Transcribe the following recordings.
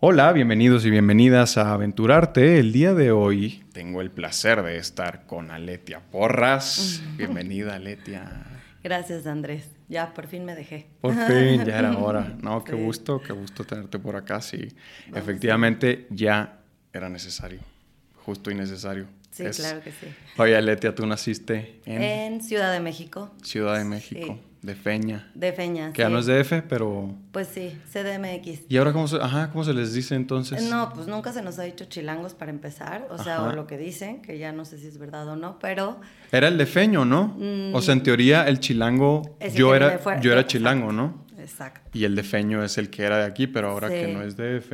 Hola, bienvenidos y bienvenidas a Aventurarte. El día de hoy tengo el placer de estar con Aletia Porras. Bienvenida, Aletia. Gracias, Andrés. Ya, por fin me dejé. Por fin, ya era hora. No, qué gusto, qué gusto tenerte por acá. Sí, efectivamente ya era necesario, justo y necesario. Sí, claro que sí. Oye, Aletia, tú naciste en... En Ciudad de México. Ciudad de México. De Feña. De Feña. Que ya no es DF, pero. Pues sí, CDMX. ¿Y ahora cómo se, ajá, cómo se les dice entonces? No, pues nunca se nos ha dicho chilangos para empezar. O sea, o lo que dicen, que ya no sé si es verdad o no, pero. Era el de Feño, ¿no? Mm. O sea, en teoría, el chilango. Yo era, yo era chilango, ¿no? Exacto. Y el de Feño es el que era de aquí, pero ahora que no es DF.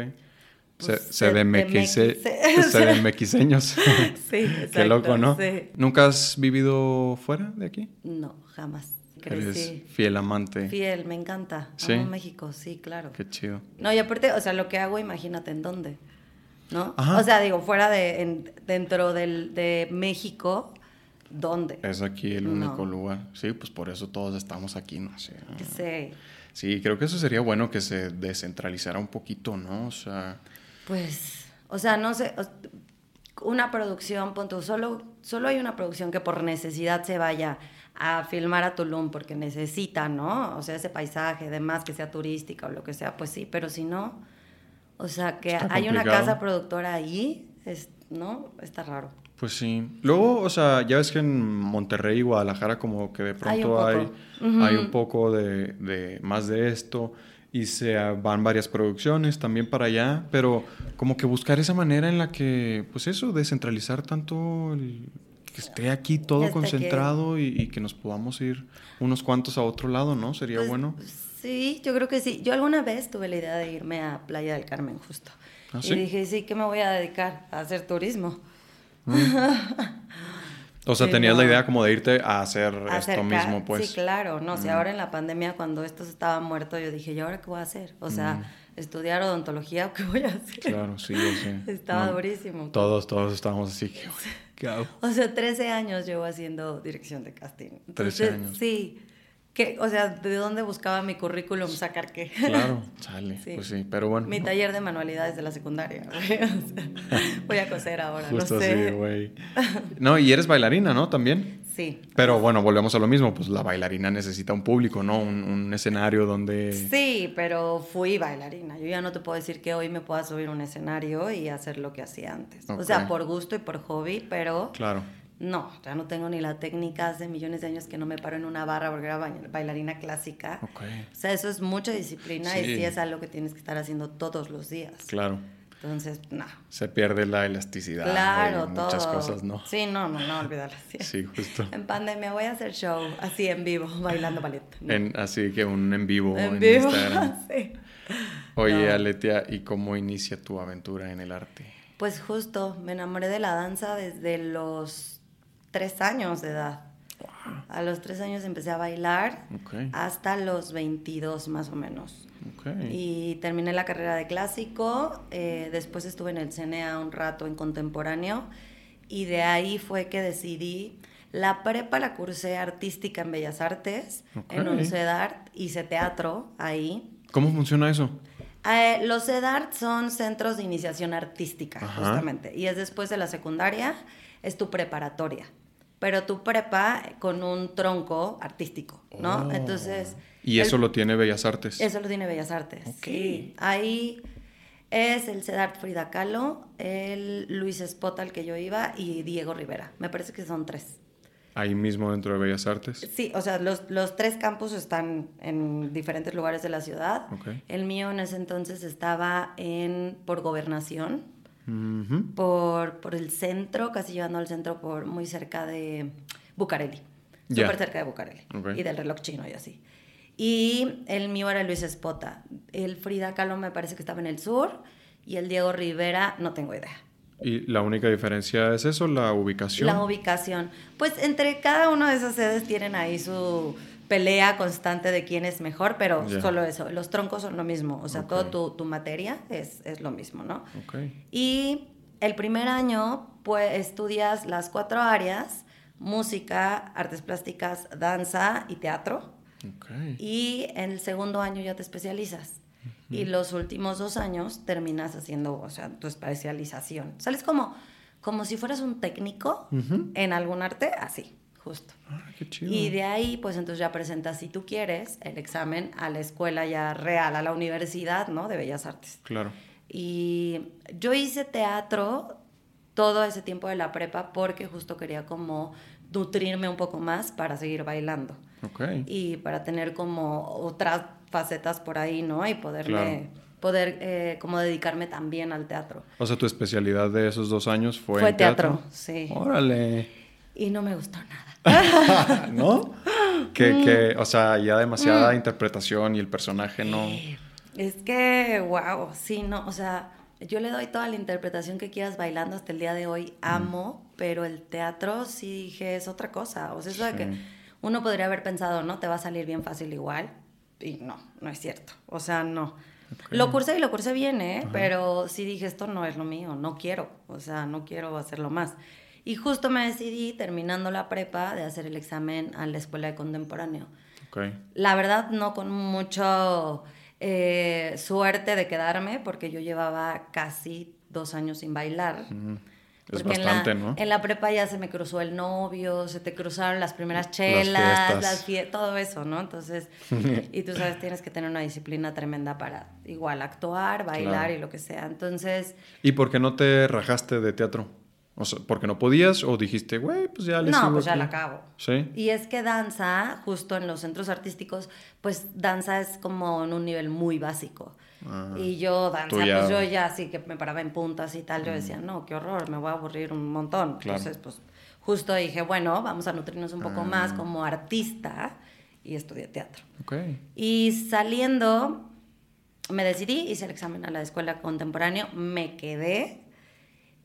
Pues se, CDMXeños. sí, exacto. Qué loco, ¿no? Sí. ¿Nunca has vivido fuera de aquí? No, jamás. Eres fiel amante. Fiel, me encanta. ¿Sí? Amo México, sí, claro. Qué chido. No, y aparte, o sea, lo que hago, imagínate en dónde. ¿No? O sea, digo, fuera de, dentro del, de México, ¿dónde? Es aquí el único lugar. Sí, pues por eso todos estamos aquí, ¿no? Sí. sí. Sí, creo que eso sería bueno que se descentralizara un poquito, ¿no? O sea. Pues, o sea, no sé. Una producción, punto, solo, solo hay una producción que por necesidad se vaya a filmar a Tulum porque necesita, ¿no? O sea, ese paisaje, además que sea turística o lo que sea, pues sí, pero si no, o sea, que hay una casa productora ahí, es, ¿no? Está raro. Pues sí. Luego, o sea, ya ves que en Monterrey y Guadalajara como que de pronto hay un poco, de, de, más de esto y se van varias producciones también para allá, pero como que buscar esa manera en la que, pues eso, descentralizar tanto el, que esté aquí todo concentrado y, que nos podamos ir unos cuantos a otro lado, ¿no? Sería pues, bueno. Sí, yo creo que sí. Yo alguna vez tuve la idea de irme a Playa del Carmen justo. ¿Ah, y dije, sí, ¿qué me voy a dedicar? A hacer turismo. Mm. o sea, tenías la idea como de irte a hacer esto mismo, pues. Sí, claro. No, si mm. ahora en la pandemia, cuando esto estaba muerto, yo dije, ¿y ahora qué voy a hacer? O sea, mm. estudiar odontología, ¿qué voy a hacer? Claro, sí, yo sé. Estaba durísimo. Todos, todos estábamos así. Que... O sea, 13 años llevo haciendo dirección de casting. 13 años. Sí. Que, o sea, ¿de dónde buscaba mi currículum sacar qué? Claro, sale. Pues sí, pero bueno. Mi taller de manualidades de la secundaria. voy a coser ahora, Justo no sé. Así, güey. No, y eres bailarina, ¿no? También. Sí. Pero bueno, volvemos a lo mismo, pues la bailarina necesita un público, ¿no? Un, escenario donde... Sí, pero fui bailarina. Yo ya no te puedo decir que hoy me pueda subir un escenario y hacer lo que hacía antes. O sea, por gusto y por hobby, pero... Claro. No, ya no tengo ni la técnica hace millones de años que no me paro en una barra porque era bailarina clásica. Okay. O sea, eso es mucha disciplina y sí es algo que tienes que estar haciendo todos los días. Claro. Entonces, no. Se pierde la elasticidad. Claro, muchas cosas, ¿no? Sí, no, no, no, olvidarlas. Sí. justo. En pandemia voy a hacer show así en vivo, bailando ballet. En, así que un en vivo en, vivo, Instagram. sí. Oye, Aletia, ¿y cómo inicia tu aventura en el arte? Pues justo, me enamoré de la danza desde los tres años de edad. A los tres años empecé a bailar hasta los 22 más o menos. Y terminé la carrera de clásico, eh, después estuve en el CNA un rato en contemporáneo y de ahí fue que decidí, la prepa la cursé artística en Bellas Artes, en un CEDART, hice teatro ahí. ¿Cómo funciona eso? Eh, los CEDART son centros de iniciación artística, justamente, y es después de la secundaria, es tu preparatoria pero tu prepa con un tronco artístico, ¿no? Oh. Entonces... ¿Y eso lo tiene Bellas Artes? Eso lo tiene Bellas Artes, sí. Ahí es el Cedart Frida Kahlo, el Luis Espota al que yo iba y Diego Rivera. Me parece que son tres. Ahí mismo dentro de Bellas Artes. Sí, o sea, los, los tres campus están en diferentes lugares de la ciudad. El mío en ese entonces estaba en por gobernación, por, por el centro, casi llegando al centro, por muy cerca de Bucareli. Súper cerca de Bucareli. Y del reloj chino y así. Y el mío era Luis Espota. El Frida Kahlo me parece que estaba en el sur. Y el Diego Rivera, no tengo idea. ¿Y la única diferencia es eso, la ubicación? La ubicación. Pues entre cada una de esas sedes tienen ahí su pelea constante de quién es mejor, pero solo eso. Los troncos son lo mismo, o sea, toda tu, tu, materia es, es, lo mismo, ¿no? Y el primer año, pues estudias las cuatro áreas, música, artes plásticas, danza y teatro. Y en el segundo año ya te especializas. y los últimos dos años terminas haciendo, o sea, tu especialización. Sales como, como si fueras un técnico en algún arte, así, justo. Ah, qué chido. Y de ahí, pues entonces ya presentas, si tú quieres, el examen a la escuela ya real, a la universidad, ¿no? De Bellas Artes. Claro. Y yo hice teatro todo ese tiempo de la prepa porque justo quería como nutrirme un poco más para seguir bailando. Okay. Y para tener como otras facetas por ahí, ¿no? Y poderme, poder eh, como dedicarme también al teatro. O sea, tu especialidad de esos dos años fue, fue teatro? sí. Órale. Y no me gustó nada. ¿No? Que, que, o sea, ya demasiada mm. interpretación y el personaje no... Es que, wow, sí, no, o sea, yo le doy toda la interpretación que quieras bailando hasta el día de hoy, amo, pero el teatro sí dije es otra cosa, o sea, eso de que uno podría haber pensado, no, te va a salir bien fácil igual, y no, no es cierto, o sea, no. Lo cursé y lo cursé bien, ¿eh? Pero sí dije, esto no es lo mío, no quiero, o sea, no quiero hacerlo más. Y justo me decidí, terminando la prepa, de hacer el examen a la escuela de contemporáneo. La verdad, no con mucho eh, suerte de quedarme porque yo llevaba casi dos años sin bailar. Es bastante, en la, ¿no? En la prepa ya se me cruzó el novio, se te cruzaron las primeras chelas, las todo eso, ¿no? Entonces, y tú sabes, tienes que tener una disciplina tremenda para igual actuar, bailar y lo que sea. Entonces... ¿Y por qué no te rajaste de teatro? O sea, ¿porque no podías o dijiste, güey, pues ya le No, pues ya la acabo. Sí. Y es que danza, justo en los centros artísticos, pues danza es como en un nivel muy básico. Y yo danza, pues yo ya así que me paraba en puntas y tal, yo mm. decía, no, qué horror, me voy a aburrir un montón. Entonces, pues justo dije, bueno, vamos a nutrirnos un poco más ah. como artista y estudié teatro. Okay. Y saliendo, me decidí, hice el examen a la escuela contemporánea, me quedé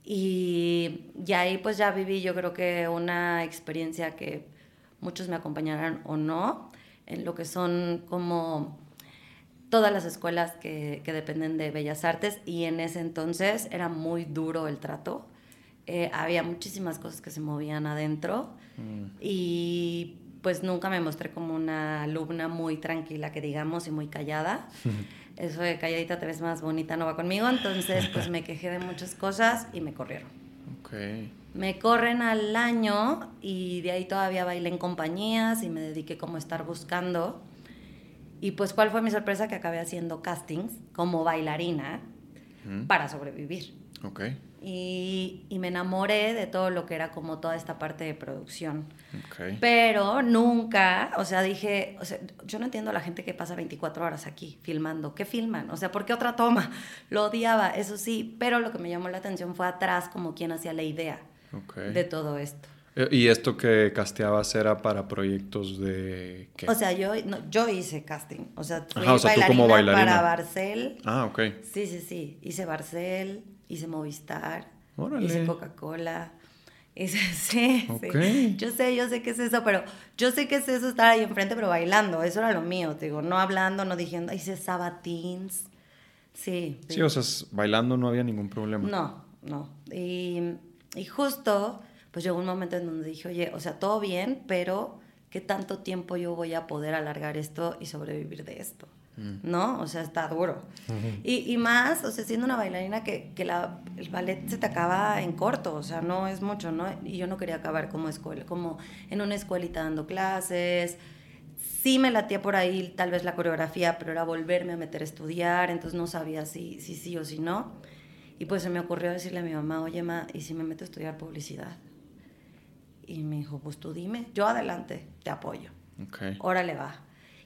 y, ahí pues ya viví yo creo que una experiencia que muchos me acompañarán o no, en lo que son como todas las escuelas que, que dependen de Bellas Artes y en ese entonces era muy duro el trato. Eh, había muchísimas cosas que se movían adentro mm. y pues nunca me mostré como una alumna muy tranquila, que digamos, y muy callada. eso de calladita te ves más bonita no va conmigo, entonces pues me quejé de muchas cosas y me corrieron. Okay. Me corren al año y de ahí todavía bailé en compañías y me dediqué como a estar buscando. Y pues cuál fue mi sorpresa que acabé haciendo castings como bailarina para sobrevivir. Okay. Y, y, me enamoré de todo lo que era como toda esta parte de producción. Pero nunca, o sea, dije, o sea, yo no entiendo a la gente que pasa 24 horas aquí filmando. ¿Qué filman? O sea, ¿por qué otra toma? Lo odiaba, eso sí, pero lo que me llamó la atención fue atrás como quien hacía la idea de todo esto. Eh, ¿Y esto que casteabas era para proyectos de qué? O sea, yo, yo hice casting. O sea, fui bailarina, como bailarina para Barcel. Ah, ok. Sí, sí, sí. Hice Barcel, hice Movistar, hice Coca-Cola. Hice, sí, sí, Yo sé, yo sé qué es eso, pero yo sé qué es eso estar ahí enfrente, pero bailando. Eso era lo mío, te digo, no hablando, no diciendo, hice sabatins. Sí. Sí, o sea, bailando no había ningún problema. No, no. Y, y justo, pues llegó un momento en donde dije, oye, o sea, todo bien, pero ¿qué tanto tiempo yo voy a poder alargar esto y sobrevivir de esto? ¿no? O sea, está duro. y, y, más, o sea, siendo una bailarina que, que la, el ballet se te acaba en corto, o sea, no es mucho, ¿no? Y yo no quería acabar como escuela, como en una escuelita dando clases. Sí me latía por ahí tal vez la coreografía, pero era volverme a meter a estudiar, entonces no sabía si, si sí o si no. Y pues se me ocurrió decirle a mi mamá, oye, ma, ¿y si me meto a estudiar publicidad? Y me dijo, pues tú dime, yo adelante, te apoyo. Okay. Órale, va.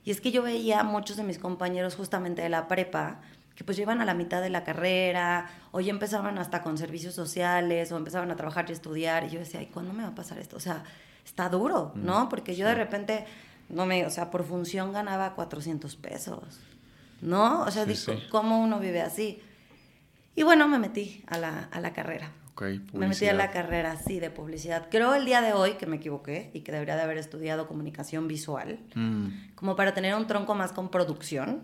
Y es que yo veía a muchos de mis compañeros justamente de la prepa que pues llevan a la mitad de la carrera, o ya empezaban hasta con servicios sociales, o empezaban a trabajar y estudiar, y yo decía, ¿y cuándo me va a pasar esto? O sea, está duro, mm, ¿no? Porque yo de repente, no me, o sea, por función ganaba 400 pesos, ¿no? O sea, ¿cómo uno vive así? Y bueno, me metí a la, a la carrera me metí a la carrera, así de publicidad. Creo el día de hoy que me equivoqué y que debería de haber estudiado comunicación visual, mm. como para tener un tronco más con producción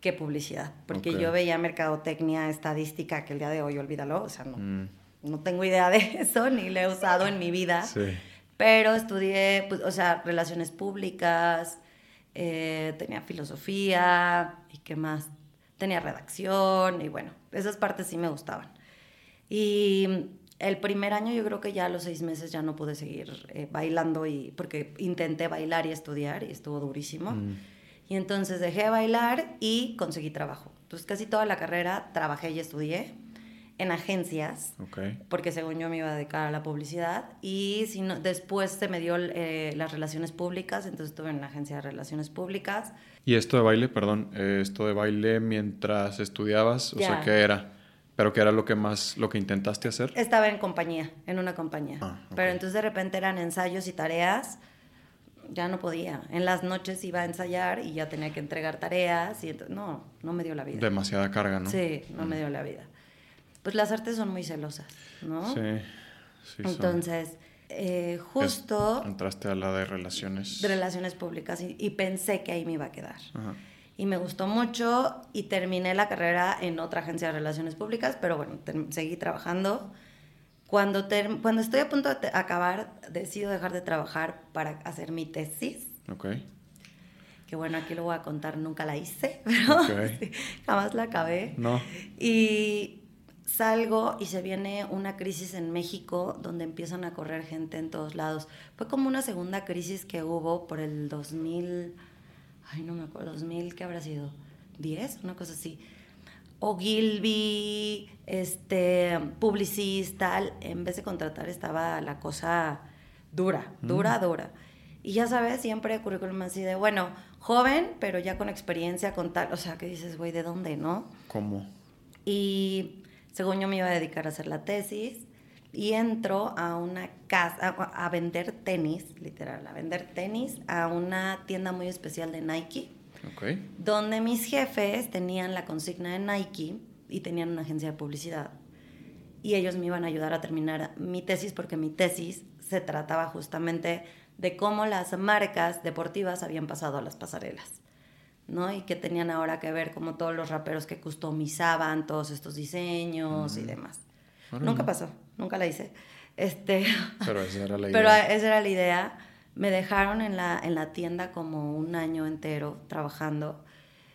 que publicidad. Porque yo veía mercadotecnia, estadística, que el día de hoy, olvídalo, o sea, no, mm. no tengo idea de eso, ni lo he usado en mi vida. Pero estudié, pues, o sea, relaciones públicas, eh, tenía filosofía y qué más tenía redacción y bueno, esas partes sí me gustaban. Y el primer año yo creo que ya a los seis meses ya no pude seguir eh, bailando y porque intenté bailar y estudiar y estuvo durísimo. Mm. Y entonces dejé de bailar y conseguí trabajo. Entonces casi toda la carrera trabajé y estudié en agencias, porque según yo me iba a dedicar a la publicidad, y si no, después se me dio eh, las relaciones públicas, entonces estuve en una agencia de relaciones públicas. ¿Y esto de baile, perdón, eh, esto de baile mientras estudiabas, o sea, qué era? ¿Pero qué era lo que más, lo que intentaste hacer? Estaba en compañía, en una compañía. Ah, Pero entonces de repente eran ensayos y tareas, ya no podía. En las noches iba a ensayar y ya tenía que entregar tareas y entonces, no, no me dio la vida. Demasiada carga, ¿no? Sí, no me mm. dio la vida pues las artes son muy celosas, ¿no? Sí, sí. Entonces, eh, justo... entraste a la de relaciones. De relaciones públicas y, pensé que ahí me iba a quedar. Y me gustó mucho y terminé la carrera en otra agencia de relaciones públicas, pero bueno, seguí trabajando. Cuando, cuando estoy a punto de acabar, decido dejar de trabajar para hacer mi tesis. Ok. Que bueno, aquí lo voy a contar, nunca la hice, pero jamás la acabé. No. Y salgo y se viene una crisis en México donde empiezan a correr gente en todos lados. Fue como una segunda crisis que hubo por el 2000, ay no me acuerdo, 2000, ¿qué habrá sido? ¿10? Una cosa así. Ogilvy, este, publicista, en vez de contratar estaba la cosa dura, dura, mm. dura. Y ya sabes, siempre currículum así de, bueno, joven, pero ya con experiencia, con tal, o sea, que dices, güey, ¿de dónde, no? ¿Cómo? Y según yo me iba a dedicar a hacer la tesis, y entro a una casa, a, vender tenis, literal, a vender tenis a una tienda muy especial de Nike, okay. donde mis jefes tenían la consigna de Nike y tenían una agencia de publicidad. Y ellos me iban a ayudar a terminar mi tesis porque mi tesis se trataba justamente de cómo las marcas deportivas habían pasado a las pasarelas. ¿no? Y que tenían ahora que ver como todos los raperos que customizaban todos estos diseños y demás. Nunca pasó, nunca la hice. Este, pero esa era la idea. Pero esa era la idea. Me dejaron en la, en la tienda como un año entero trabajando.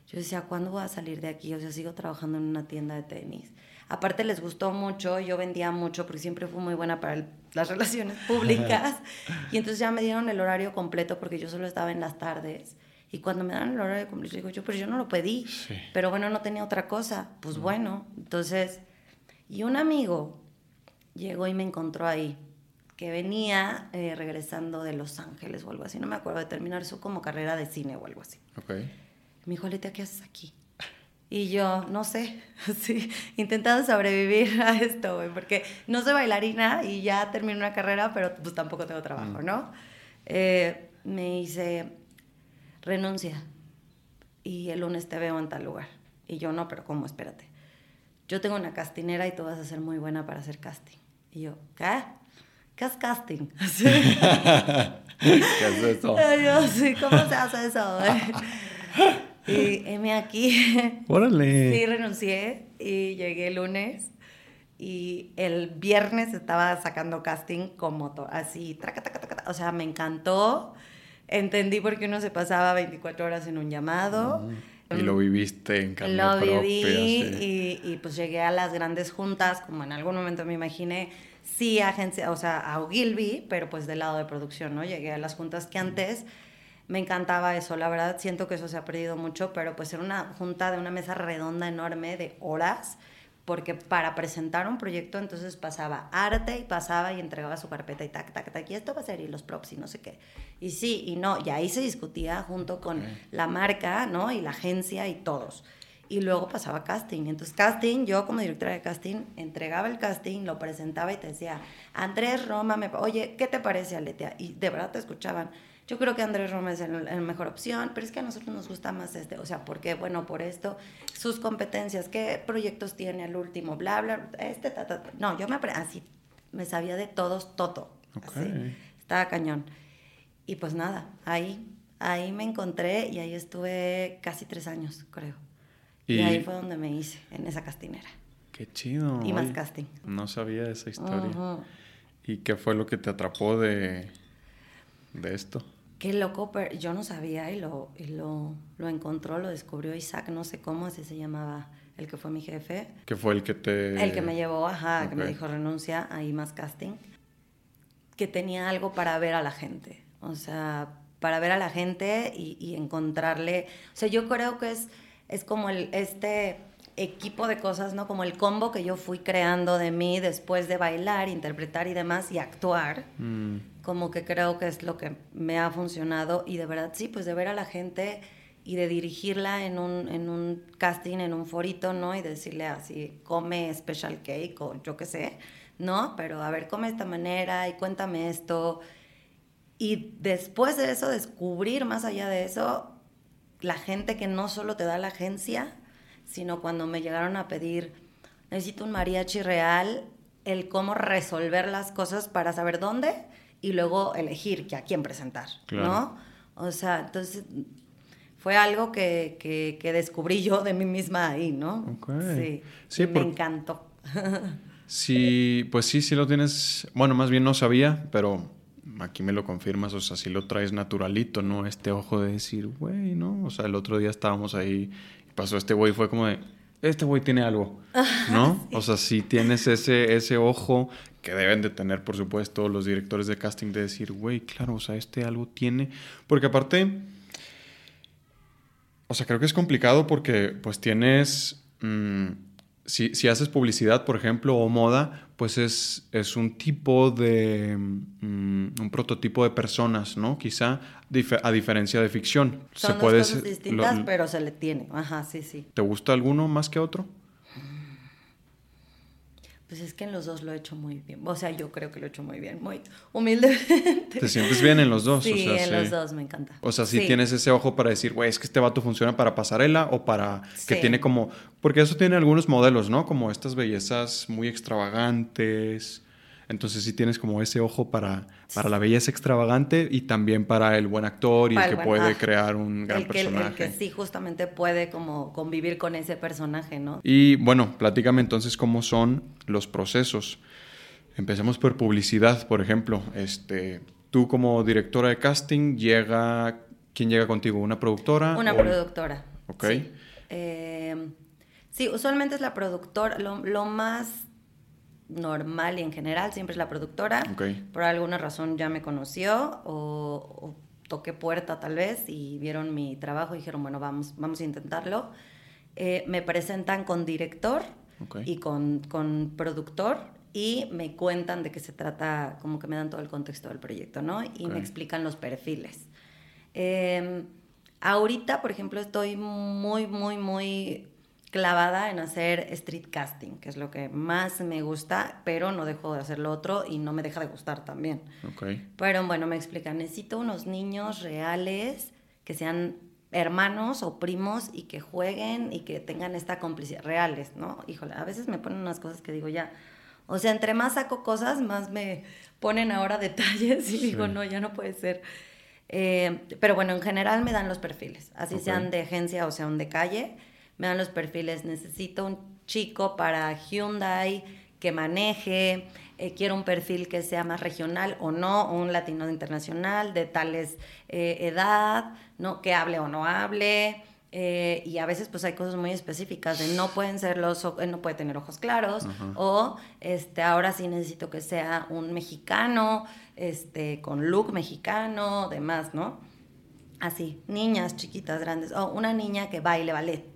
Yo decía, ¿cuándo voy a salir de aquí? O sea, sigo trabajando en una tienda de tenis. Aparte les gustó mucho, yo vendía mucho porque siempre fui muy buena para las relaciones públicas. y entonces ya me dieron el horario completo porque yo solo estaba en las tardes. Y cuando me dan el horario cumplir, digo yo, pero yo no lo pedí. Pero bueno, no tenía otra cosa. Pues bueno, entonces, y un amigo llegó y me encontró ahí, que venía eh, regresando de Los Ángeles o algo así, no me acuerdo de terminar su como carrera de cine o algo así. Okay. Me dijo, Letia, ¿qué haces aquí? Y yo, no sé, sí, intentando sobrevivir a esto, güey, porque no soy bailarina y ya terminé una carrera, pero pues tampoco tengo trabajo, mm. ¿no? Eh, me dice, renuncia y el lunes te veo en tal lugar. Y yo, no, pero ¿cómo? Espérate. Yo tengo una castinera y tú vas a ser muy buena para hacer casting. Y yo, ¿qué? ¿Qué es casting? ¿Qué es eso? yo, sí, ¿cómo se hace eso? y M aquí. Órale. Sí, renuncié y llegué el lunes. Y el viernes estaba sacando casting como así, traca, traca, traca, o sea, me encantó entendí por qué uno se pasaba 24 horas en un llamado. Y lo viviste en carne Lo viví y, y, pues llegué a las grandes juntas, como en algún momento me imaginé, sí agencia, o sea, a Ogilvy, pero pues del lado de producción, ¿no? Llegué a las juntas que antes me encantaba eso, la verdad siento que eso se ha perdido mucho, pero pues era una junta de una mesa redonda enorme de horas porque para presentar un proyecto entonces pasaba arte y pasaba y entregaba su carpeta y tac, tac, tac, y esto va a ser y los props y no sé qué. Y sí y no, y ahí se discutía junto con la marca, ¿no? Y la agencia y todos. Y luego pasaba casting. Entonces, casting, yo como directora de casting, entregaba el casting, lo presentaba y te decía, Andrés Roma, me, oye, ¿qué te parece, Aletea? Y de verdad te escuchaban yo creo que Andrés Roma es la mejor opción, pero es que a nosotros nos gusta más este, o sea, porque, bueno, por esto, sus competencias, qué proyectos tiene el último, bla, bla, este, ta, ta, no, yo me así, me sabía de todos, todo, así, estaba cañón. Y pues nada, ahí, ahí me encontré y ahí estuve casi tres años, creo. Y, ahí fue donde me hice, en esa castinera. Qué chido. Y más casting. No sabía esa historia. ¿Y qué fue lo que te atrapó de, de esto? Qué loco, pero yo no sabía y lo, lo, lo encontró, lo descubrió Isaac, no sé cómo, así se llamaba el que fue mi jefe. Que fue el que te... El que me llevó, ajá, que me dijo renuncia, ahí más casting. Que tenía algo para ver a la gente. O sea, para ver a la gente y, y encontrarle... O sea, yo creo que es, es como el, este equipo de cosas, ¿no? Como el combo que yo fui creando de mí después de bailar, interpretar y demás y actuar. Mm. Como que creo que es lo que me ha funcionado y de verdad sí, pues de ver a la gente y de dirigirla en un, en un casting, en un forito, ¿no? Y decirle así, come special cake o yo qué sé, ¿no? Pero a ver, come de esta manera y cuéntame esto. Y después de eso, descubrir más allá de eso, la gente que no solo te da la agencia, sino cuando me llegaron a pedir, necesito un mariachi real, el cómo resolver las cosas para saber dónde y luego elegir a quién presentar, ¿no? O sea, entonces fue algo que, que, descubrí yo de mí misma ahí, ¿no? Sí, sí me encantó. sí, pues sí, sí lo tienes, bueno, más bien no sabía, pero aquí me lo confirmas, o sea, sí lo traes naturalito, ¿no? Este ojo de decir, güey, ¿no? O sea, el otro día estábamos ahí, pasó este güey, fue como de, este güey tiene algo, ¿no? O sea, sí tienes ese, ese ojo que deben de tener, por supuesto, los directores de casting de decir, güey, claro, o sea, este algo tiene, porque aparte o sea, creo que es complicado porque pues tienes... Mm, si, haces publicidad, por ejemplo, o moda, pues es, es un tipo de... Mm, un prototipo de personas, ¿no? Quizá a diferencia de ficción. Son se puede, cosas distintas, pero se le tiene. Ajá, sí, sí. ¿Te gusta alguno más que otro? Pues es que en los dos lo he hecho muy bien. O sea, yo creo que lo he hecho muy bien, muy humildemente. ¿Te sientes bien en los dos? Sí, en los dos, me encanta. O sea, si tienes ese ojo para decir, güey, es que este vato funciona para pasarela o para que tiene como... Porque eso tiene algunos modelos, ¿no? Como estas bellezas muy extravagantes entonces sí tienes como ese ojo para, para la belleza extravagante y también para el buen actor y el que puede crear un gran personaje. El que sí justamente puede como convivir con ese personaje, ¿no? Y bueno, platícame entonces cómo son los procesos. Empecemos por publicidad, por ejemplo. Este, tú como directora de casting, llega, ¿quién llega contigo? ¿Una productora? Una productora. Ok. Eh, sí. usualmente es la productora. Lo, lo más normal y en general siempre es la productora. Por alguna razón ya me conoció o, toqué puerta tal vez y vieron mi trabajo y dijeron, bueno, vamos, vamos a intentarlo. Eh, me presentan con director y con, con, productor y me cuentan de qué se trata, como que me dan todo el contexto del proyecto, ¿no? Y me explican los perfiles. Em, ahorita, por ejemplo, estoy muy, muy, muy clavada en hacer street casting, que es lo que más me gusta, pero no dejo de hacer lo otro y no me deja de gustar también. Okay. Pero bueno, me explican, necesito unos niños reales que sean hermanos o primos y que jueguen y que tengan esta complicidad, reales, ¿no? Híjole, a veces me ponen unas cosas que digo ya, o sea, entre más saco cosas, más me ponen ahora detalles y digo, no, ya no puede ser. Eh, pero bueno, en general me dan los perfiles, así sean de agencia o sean de calle me dan los perfiles, necesito un chico para Hyundai que maneje, eh, quiero un perfil que sea más regional o no, un latino internacional de tales eh, edad, ¿no? que hable o no hable. Eh, y a veces pues hay cosas muy específicas de no pueden ser los no puede tener ojos claros o este ahora sí necesito que sea un mexicano este con look mexicano demás no así niñas chiquitas grandes o una niña que baile ballet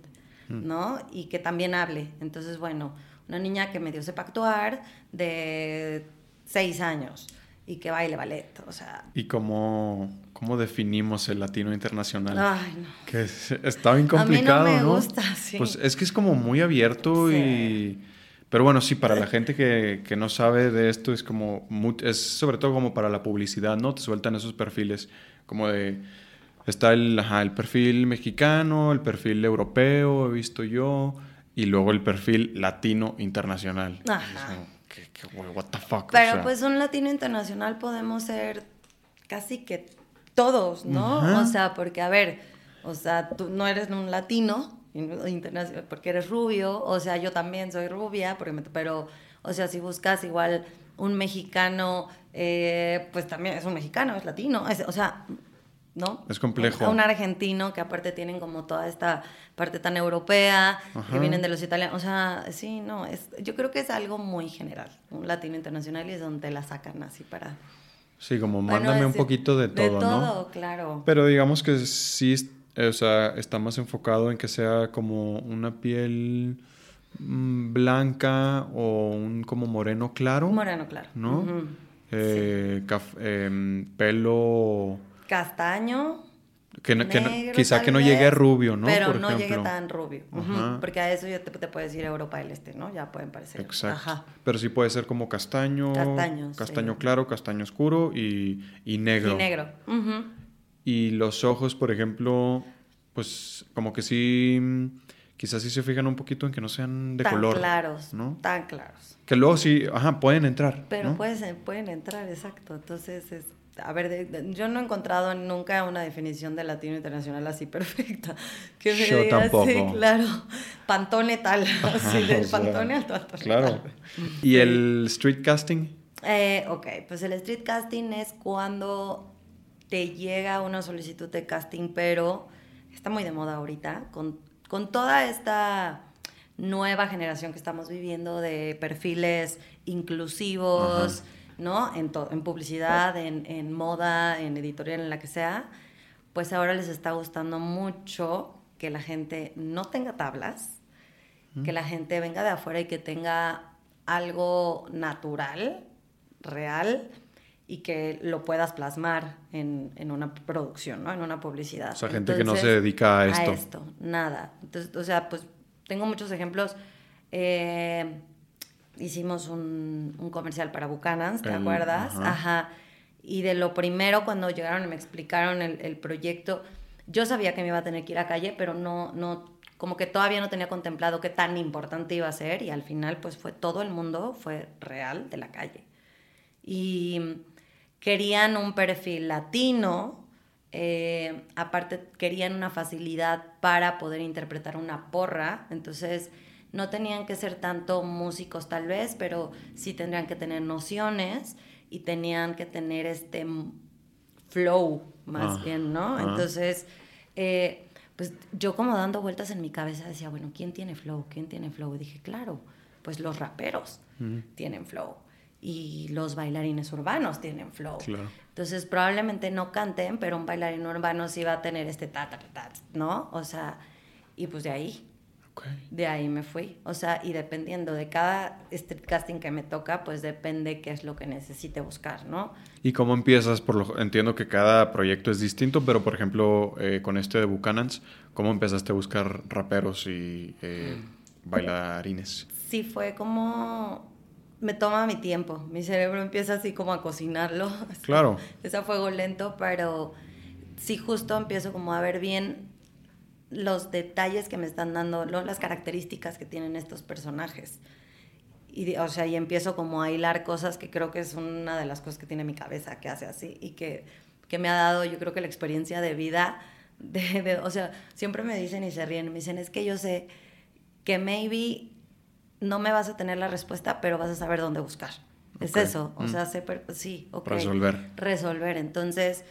¿no? Y que también hable. Entonces, bueno, una niña que medio sepa actuar de seis años y que baile ballet, o sea... ¿Y cómo, cómo definimos el latino internacional? Ay, no. Que está bien complicado, A mí no me gusta, sí. Pues es que es como muy abierto y... Pero bueno, sí, para la gente que, que, no sabe de esto es como... es sobre todo como para la publicidad, ¿no? Te sueltan esos perfiles como de Está el, el perfil mexicano, el perfil europeo, he visto yo, y luego el perfil latino internacional. Ajá. ¿Qué, what the fuck? Pero pues un latino internacional podemos ser casi que todos, ¿no? O sea, porque a ver, o sea, tú no eres un latino internacional porque eres rubio, o sea, yo también soy rubia, porque pero, o sea, si buscas igual un mexicano, eh, pues también es un mexicano, es latino, o sea, ¿no? Es complejo. A un argentino que aparte tienen como toda esta parte tan europea, que vienen de los italianos. O sea, sí, no, es, yo creo que es algo muy general, un latino internacional y es donde la sacan así para... Sí, como mándame un poquito de todo, de todo, claro. Pero digamos que sí, o sea, está más enfocado en que sea como una piel mm, blanca o un como moreno claro. Moreno claro. ¿No? Eh, em, pelo castaño. Que, quizá que no llegue rubio, ¿no? Pero no llegue tan rubio. Porque a eso ya te, te, puedes ir a Europa del Este, ¿no? Ya pueden parecer. Exacto. Pero sí puede ser como castaño. Castaño. Castaño claro, castaño oscuro y, y negro. Y negro. Y los ojos, por ejemplo, pues como que sí. Quizás sí se fijan un poquito en que no sean de color. Tan claros. ¿no? Tan claros. Que luego sí, ajá, pueden entrar. Pero pueden, pueden entrar, exacto. Entonces es a ver, yo no he encontrado nunca una definición de latino internacional así perfecta. Que me yo tampoco. Sí, claro, pantone tal, así del pantone al pantone. Claro. ¿Y el street casting? Eh, ok, pues el street casting es cuando te llega una solicitud de casting, pero está muy de moda ahorita, con, con toda esta nueva generación que estamos viviendo de perfiles inclusivos. ¿No? En, en publicidad, en, moda, en editorial, en la que sea, pues ahora les está gustando mucho que la gente no tenga tablas, que la gente venga de afuera y que tenga algo natural, real, y que lo puedas plasmar en, una producción, ¿no? En una publicidad. O sea, gente que no se dedica a esto. A esto, nada. Entonces, o sea, pues tengo muchos ejemplos. Eh, hicimos un, un comercial para Buchanan's, ¿te acuerdas? Ajá. Y de lo primero, cuando llegaron y me explicaron el, el, proyecto, yo sabía que me iba a tener que ir a calle, pero no, no, como que todavía no tenía contemplado qué tan importante iba a ser. Y al final, pues fue todo el mundo, fue real de la calle. Y querían un perfil latino, eh, aparte querían una facilidad para poder interpretar una porra, entonces no tenían que ser tanto músicos tal vez, pero sí tendrían que tener nociones y tenían que tener este flow más ah, bien, ¿no? Ah. Entonces, eh, pues yo como dando vueltas en mi cabeza decía, bueno, ¿quién tiene flow? ¿Quién tiene flow? Y dije, claro, pues los raperos tienen flow y los bailarines urbanos tienen flow. Entonces probablemente no canten, pero un bailarín urbano sí va a tener este ta, ta, ta, ¿no? O sea, y pues de ahí de ahí me fui. O sea, y dependiendo de cada street casting que me toca, pues depende qué es lo que necesite buscar, ¿no? ¿Y cómo empiezas? Por lo, entiendo que cada proyecto es distinto, pero por ejemplo, eh, con este de Buchanan's, ¿cómo empezaste a buscar raperos y eh, bailarines? Sí, fue como... Me toma mi tiempo. Mi cerebro empieza así como a cocinarlo. Claro. Es a fuego lento, pero sí justo empiezo como a ver bien los detalles que me están dando, las características que tienen estos personajes. Y, o sea, y empiezo como a hilar cosas que creo que es una de las cosas que tiene mi cabeza que hace así y que, que me ha dado, yo creo que la experiencia de vida, de, o sea, siempre me dicen y se ríen, me dicen, es que yo sé que maybe no me vas a tener la respuesta, pero vas a saber dónde buscar. Es eso, o mm. sea, sé, sí, ok. Resolver. Resolver. Entonces,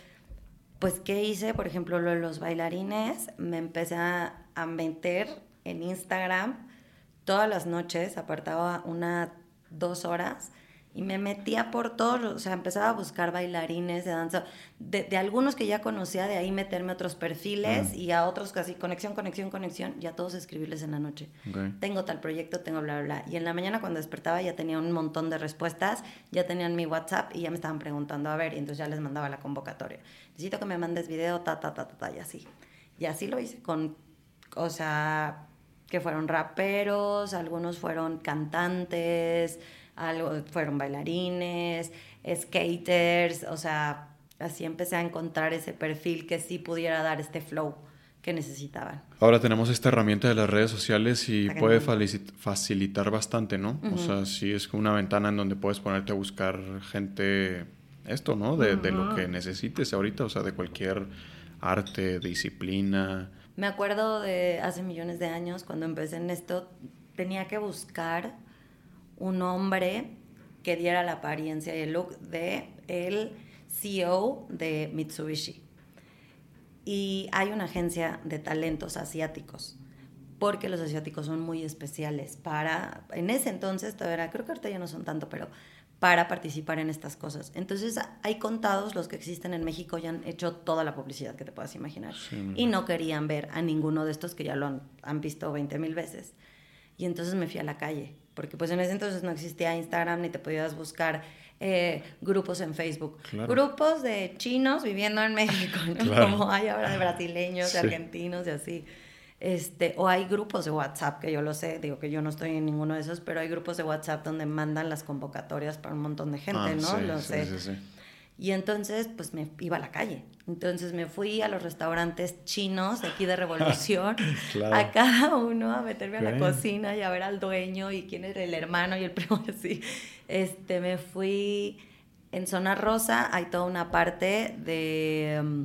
pues, ¿qué hice? Por ejemplo, lo de los bailarines, me empecé a, meter en Instagram todas las noches, apartaba una, dos horas y me metía por todos, o sea, empezaba a buscar bailarines de danza, de, algunos que ya conocía, de ahí meterme a otros perfiles y a otros casi conexión, conexión, conexión, y a todos escribirles en la noche. Tengo tal proyecto, tengo bla, bla, bla. Y en la mañana cuando despertaba ya tenía un montón de respuestas, ya tenían mi WhatsApp y ya me estaban preguntando, a ver, y entonces ya les mandaba la convocatoria. Necesito que me mandes video, ta, ta, ta, ta, ta, y así. Y así lo hice con, o sea, que fueron raperos, algunos fueron cantantes, algo, fueron bailarines, skaters, o sea, así empecé a encontrar ese perfil que sí pudiera dar este flow que necesitaban. Ahora tenemos esta herramienta de las redes sociales y puede facilitar bastante, ¿no? O sea, sí es como una ventana en donde puedes ponerte a buscar gente, esto, ¿no? De, de lo que necesites ahorita, o sea, de cualquier arte, disciplina. Me acuerdo de hace millones de años, cuando empecé en esto, tenía que buscar un hombre que diera la apariencia y el look de el CEO de Mitsubishi. Y hay una agencia de talentos asiáticos, porque los asiáticos son muy especiales para, en ese entonces, todavía, creo que ahorita ya no son tanto, pero para participar en estas cosas. Entonces, hay contados los que existen en México y han hecho toda la publicidad que te puedas imaginar. y no querían ver a ninguno de estos que ya lo han, han visto 20 mil veces. Y entonces me fui a la calle, porque pues en ese entonces no existía Instagram ni te podías buscar eh, grupos en Facebook. Grupos de chinos viviendo en México, Como hay ahora de brasileños, de argentinos y así. Este, o hay grupos de WhatsApp, que yo lo sé, digo que yo no estoy en ninguno de esos, pero hay grupos de WhatsApp donde mandan las convocatorias para un montón de gente, ah, ¿no? lo sé. Y entonces, pues me iba a la calle. Entonces me fui a los restaurantes chinos de aquí de Revolución, a cada uno a meterme a la cocina y a ver al dueño y quién era el hermano y el primo, así. Este, me fui en Zona Rosa, hay toda una parte de, mm,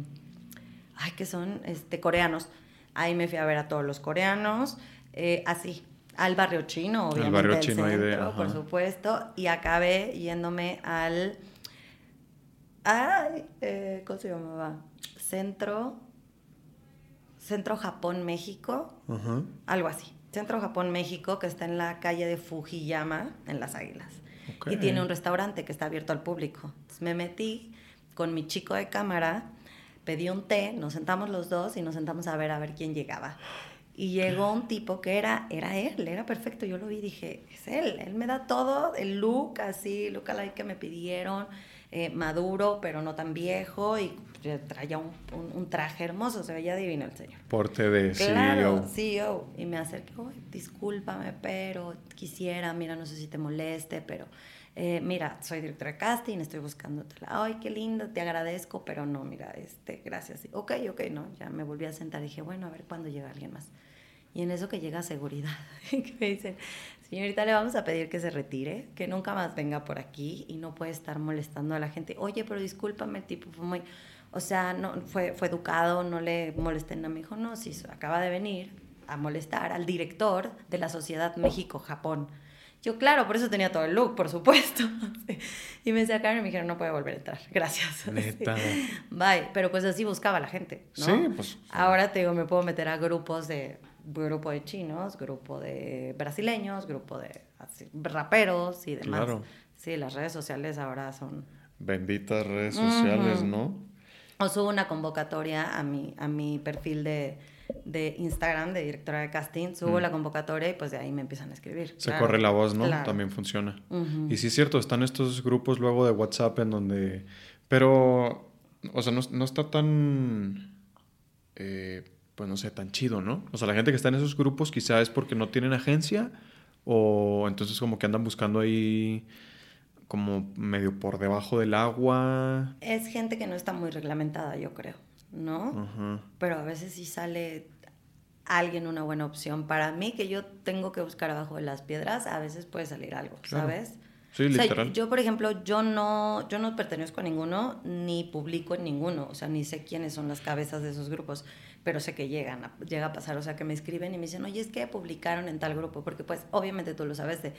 ay, que son este, coreanos. Ahí me fui a ver a todos los coreanos, eh, así, al barrio chino, obviamente. Al barrio chino, centro, por supuesto, y acabé yéndome al Ay, eh, ¿cómo se llamaba? Centro. Centro Japón México. Algo así. Centro Japón México, que está en la calle de Fujiyama, en Las Águilas. Y tiene un restaurante que está abierto al público. Entonces me metí con mi chico de cámara, pedí un té, nos sentamos los dos y nos sentamos a ver a ver quién llegaba. Y llegó un tipo que era, era él, era perfecto. Yo lo vi y dije, es él, él me da todo, el look así, look alike que me pidieron. Eh, maduro, pero no tan viejo, y traía un, un, traje hermoso, se veía divino el señor. Porte de claro, CEO. CEO. Y me acerqué, discúlpame, pero quisiera, mira, no sé si te moleste, pero eh, mira, soy directora de casting, estoy buscándote. Ay, qué lindo, te agradezco, pero no, mira, este, gracias. Ok, ok, no, ya me volví a sentar y dije, bueno, a ver cuándo llega alguien más. Y en eso que llega seguridad, que me dicen, señorita, le vamos a pedir que se retire, que nunca más venga por aquí y no puede estar molestando a la gente. Oye, pero discúlpame, tipo, fue muy, o sea, no, fue, fue educado, no le molesté nada. Me dijo, no, sí, acaba de venir a molestar al director de la Sociedad México-Japón. Yo, claro, por eso tenía todo el look, por supuesto. y me sacaron y me dijeron, no puede volver a entrar. Gracias. Neta. Bye. Pero pues así buscaba la gente, ¿no? Sí, pues. Ahora te digo, me puedo meter a grupos de grupo de chinos, grupo de brasileños, grupo de raperos y demás. Claro. Sí, las redes sociales ahora son... Benditas redes sociales, ¿no? O subo una convocatoria a mi, a mi perfil de, de Instagram de directora de casting, subo mm. la convocatoria y pues de ahí me empiezan a escribir. Se corre la voz, ¿no? También funciona. Y sí es cierto, están estos grupos luego de WhatsApp en donde... Pero, o sea, no, no está tan... Eh, pues no sé, tan chido, ¿no? O sea, la gente que está en esos grupos quizá es porque no tienen agencia o entonces como que andan buscando ahí como medio por debajo del agua. Es gente que no está muy reglamentada, yo creo, ¿no? Pero a veces sí sale alguien una buena opción. Para mí, que yo tengo que buscar abajo de las piedras, a veces puede salir algo, ¿sabes? Sí, literal. yo, por ejemplo, yo no, yo no pertenezco a ninguno, ni publico en ninguno, o sea, ni sé quiénes son las cabezas de esos grupos pero sé que llegan, a, llega a pasar, o sea, que me escriben y me dicen, oye, es que publicaron en tal grupo, porque pues obviamente tú lo sabes, de,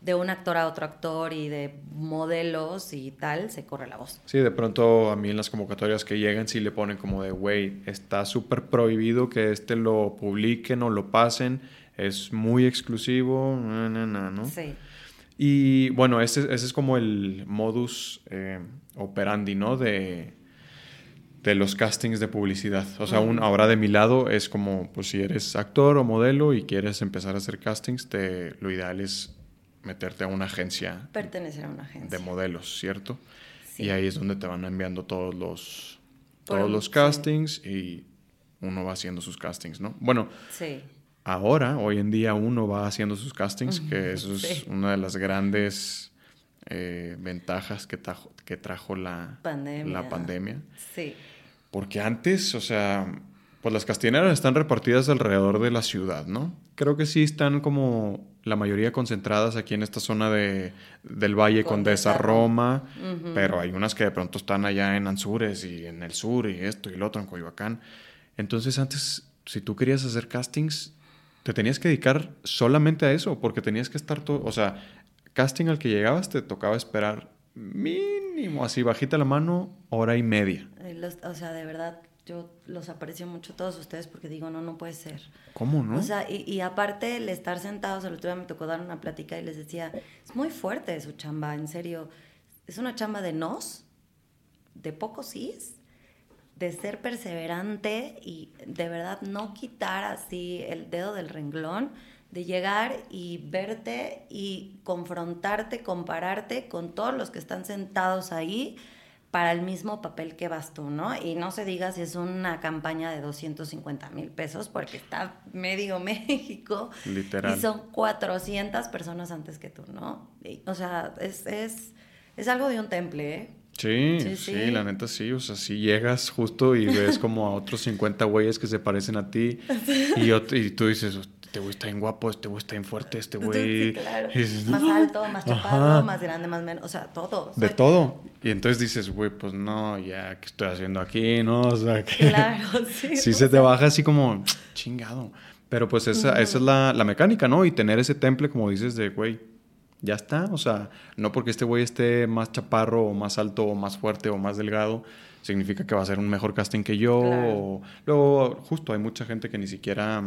de un actor a otro actor y de modelos y tal, se corre la voz. Sí, de pronto a mí en las convocatorias que llegan sí le ponen como de, güey, está súper prohibido que este lo publiquen o lo pasen, es muy exclusivo, no, no, no, Sí. Y bueno, ese, ese es como el modus eh, operandi, ¿no? De, de los castings de publicidad. O sea, un, ahora de mi lado es como, pues si eres actor o modelo y quieres empezar a hacer castings, te, lo ideal es meterte a una agencia. Pertenecer a una agencia. De modelos, ¿cierto? Y ahí es donde te van enviando todos los, todos los castings y uno va haciendo sus castings, ¿no? Bueno, sí. ahora, hoy en día, uno va haciendo sus castings, que eso es una de las grandes eh, ventajas que, que trajo la pandemia. la pandemia. Sí. Porque antes, o sea, pues las castineras están repartidas alrededor de la ciudad, ¿no? Creo que sí están como la mayoría concentradas aquí en esta zona de, del Valle Condesa, Roma, pero hay unas que de pronto están allá en Anzures y en el sur y esto y lo otro, en Coyoacán. Entonces antes, si tú querías hacer castings, te tenías que dedicar solamente a eso, porque tenías que estar todo, o sea, casting al que llegabas te tocaba esperar mínimo, así bajita la mano, hora y media. o sea, de verdad, yo los aprecio mucho todos ustedes porque digo, no, no puede ser. ¿Cómo no? O sea, y, y aparte el estar sentados, el otro día me tocó dar una plática y les decía, es muy fuerte su chamba, en serio. Es una chamba de nos, de pocos sís, de ser perseverante y de verdad no quitar así el dedo del renglón, de llegar y verte y confrontarte, compararte con todos los que están sentados ahí para el mismo papel que vas tú, ¿no? Y no se diga si es una campaña de 250 mil pesos, porque está medio México. Literal. Y son 400 personas antes que tú, ¿no? o sea, es, es, es algo de un temple, ¿eh? Sí, sí, la neta sí, o sea, si llegas justo y ves como a otros 50 güeyes que se parecen a ti y, y tú dices, este güey está bien guapo, este güey está bien fuerte, este güey... claro. más alto, más chaparro, más grande, más menos, o sea, todo. De todo. Y entonces dices, güey, pues no, ya, ¿qué estoy haciendo aquí? ¿No? O sea, que... Claro, sí. Sí se te baja así como, chingado. Pero pues esa, esa es la, la mecánica, ¿no? Y tener ese temple, como dices, de, güey, ya está. O sea, no porque este güey esté más chaparro o más alto o más fuerte o más delgado, significa que va a ser un mejor casting que yo. luego, justo hay mucha gente que ni siquiera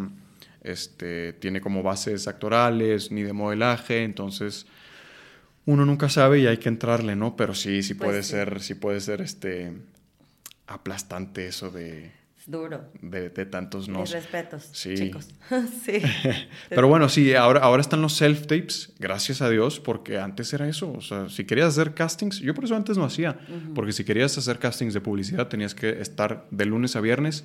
este, tiene como bases actorales ni de modelaje, entonces uno nunca sabe y hay que entrarle, ¿no? Pero sí, sí pues puede ser, sí puede ser este aplastante eso de duro. De, tantos nos. Mis respetos, sí. chicos. sí. Pero bueno, sí, ahora, ahora están los self-tapes, gracias a Dios, porque antes era eso. O sea, si querías hacer castings, yo por eso antes no hacía, porque si querías hacer castings de publicidad tenías que estar de lunes a viernes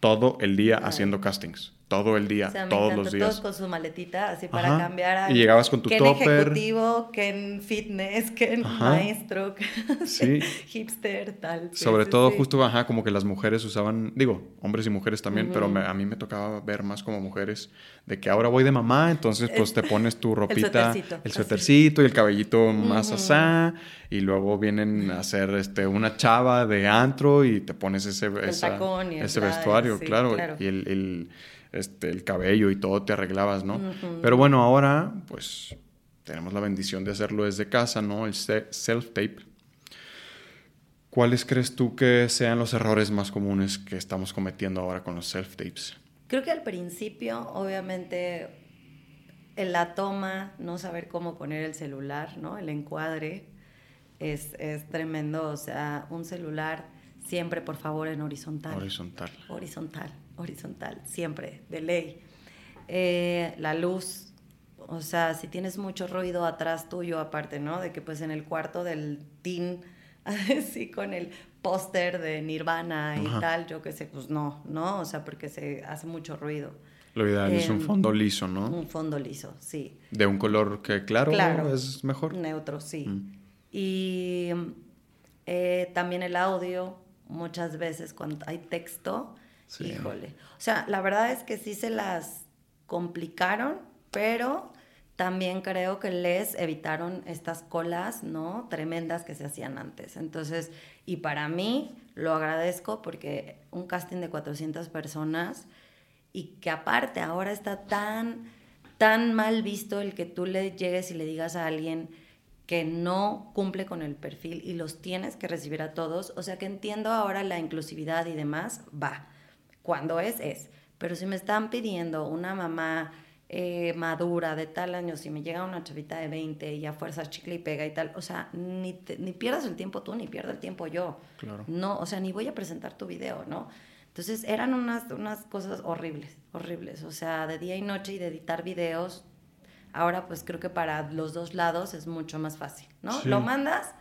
todo el día haciendo castings todo el día, todos los días. Todos con su maletita, así para cambiar a. Y llegabas con tu que topper. en ejecutivo, que en fitness, que en maestro, que sí. hipster, tal. Sobre todo, justo, ajá, como que las mujeres usaban, digo, hombres y mujeres también, pero a mí me tocaba ver más como mujeres, de que ahora voy de mamá, entonces pues te pones tu ropita, el suétercito, y el cabellito más asá, y luego vienen a hacer este, una chava de antro y te pones ese, ese vestuario, claro, y el este, el cabello y todo te arreglabas, ¿no? Pero bueno, ahora pues tenemos la bendición de hacerlo desde casa, ¿no? El self-tape. ¿Cuáles crees tú que sean los errores más comunes que estamos cometiendo ahora con los self-tapes? Creo que al principio, obviamente, en la toma, no saber cómo poner el celular, ¿no? El encuadre es, es tremendo. O sea, un celular siempre, por favor, en horizontal. Horizontal. Horizontal horizontal, siempre, de ley. Eh, la luz, o sea, si tienes mucho ruido atrás tuyo, aparte, ¿no? De que pues en el cuarto del teen, así con el póster de Nirvana y tal, yo qué sé, pues no, ¿no? O sea, porque se hace mucho ruido. Lo ideal es un em, fondo liso, ¿no? Un fondo liso, sí. De un color que claro, claro es mejor. Neutro, sí. Mm. Y eh, también el audio, muchas veces cuando hay texto, Híjole. O sea, la verdad es que sí se las complicaron, pero también creo que les evitaron estas colas, ¿no? Tremendas que se hacían antes. Entonces, y para mí lo agradezco porque un casting de 400 personas y que aparte ahora está tan, tan mal visto el que tú le llegues y le digas a alguien que no cumple con el perfil y los tienes que recibir a todos. O sea que entiendo ahora la inclusividad y demás, va. Cuando es, es. Pero si me están pidiendo una mamá eh, madura de tal año, si me llega una chavita de 20 y a fuerza chicle y pega y tal, o sea, ni, ni pierdas el tiempo tú, ni pierda el tiempo yo. Claro. No, o sea, ni voy a presentar tu video, ¿no? Entonces eran unas, unas cosas horribles, horribles. O sea, de día y noche y de editar videos. Ahora pues creo que para los dos lados es mucho más fácil, ¿no? Lo mandas,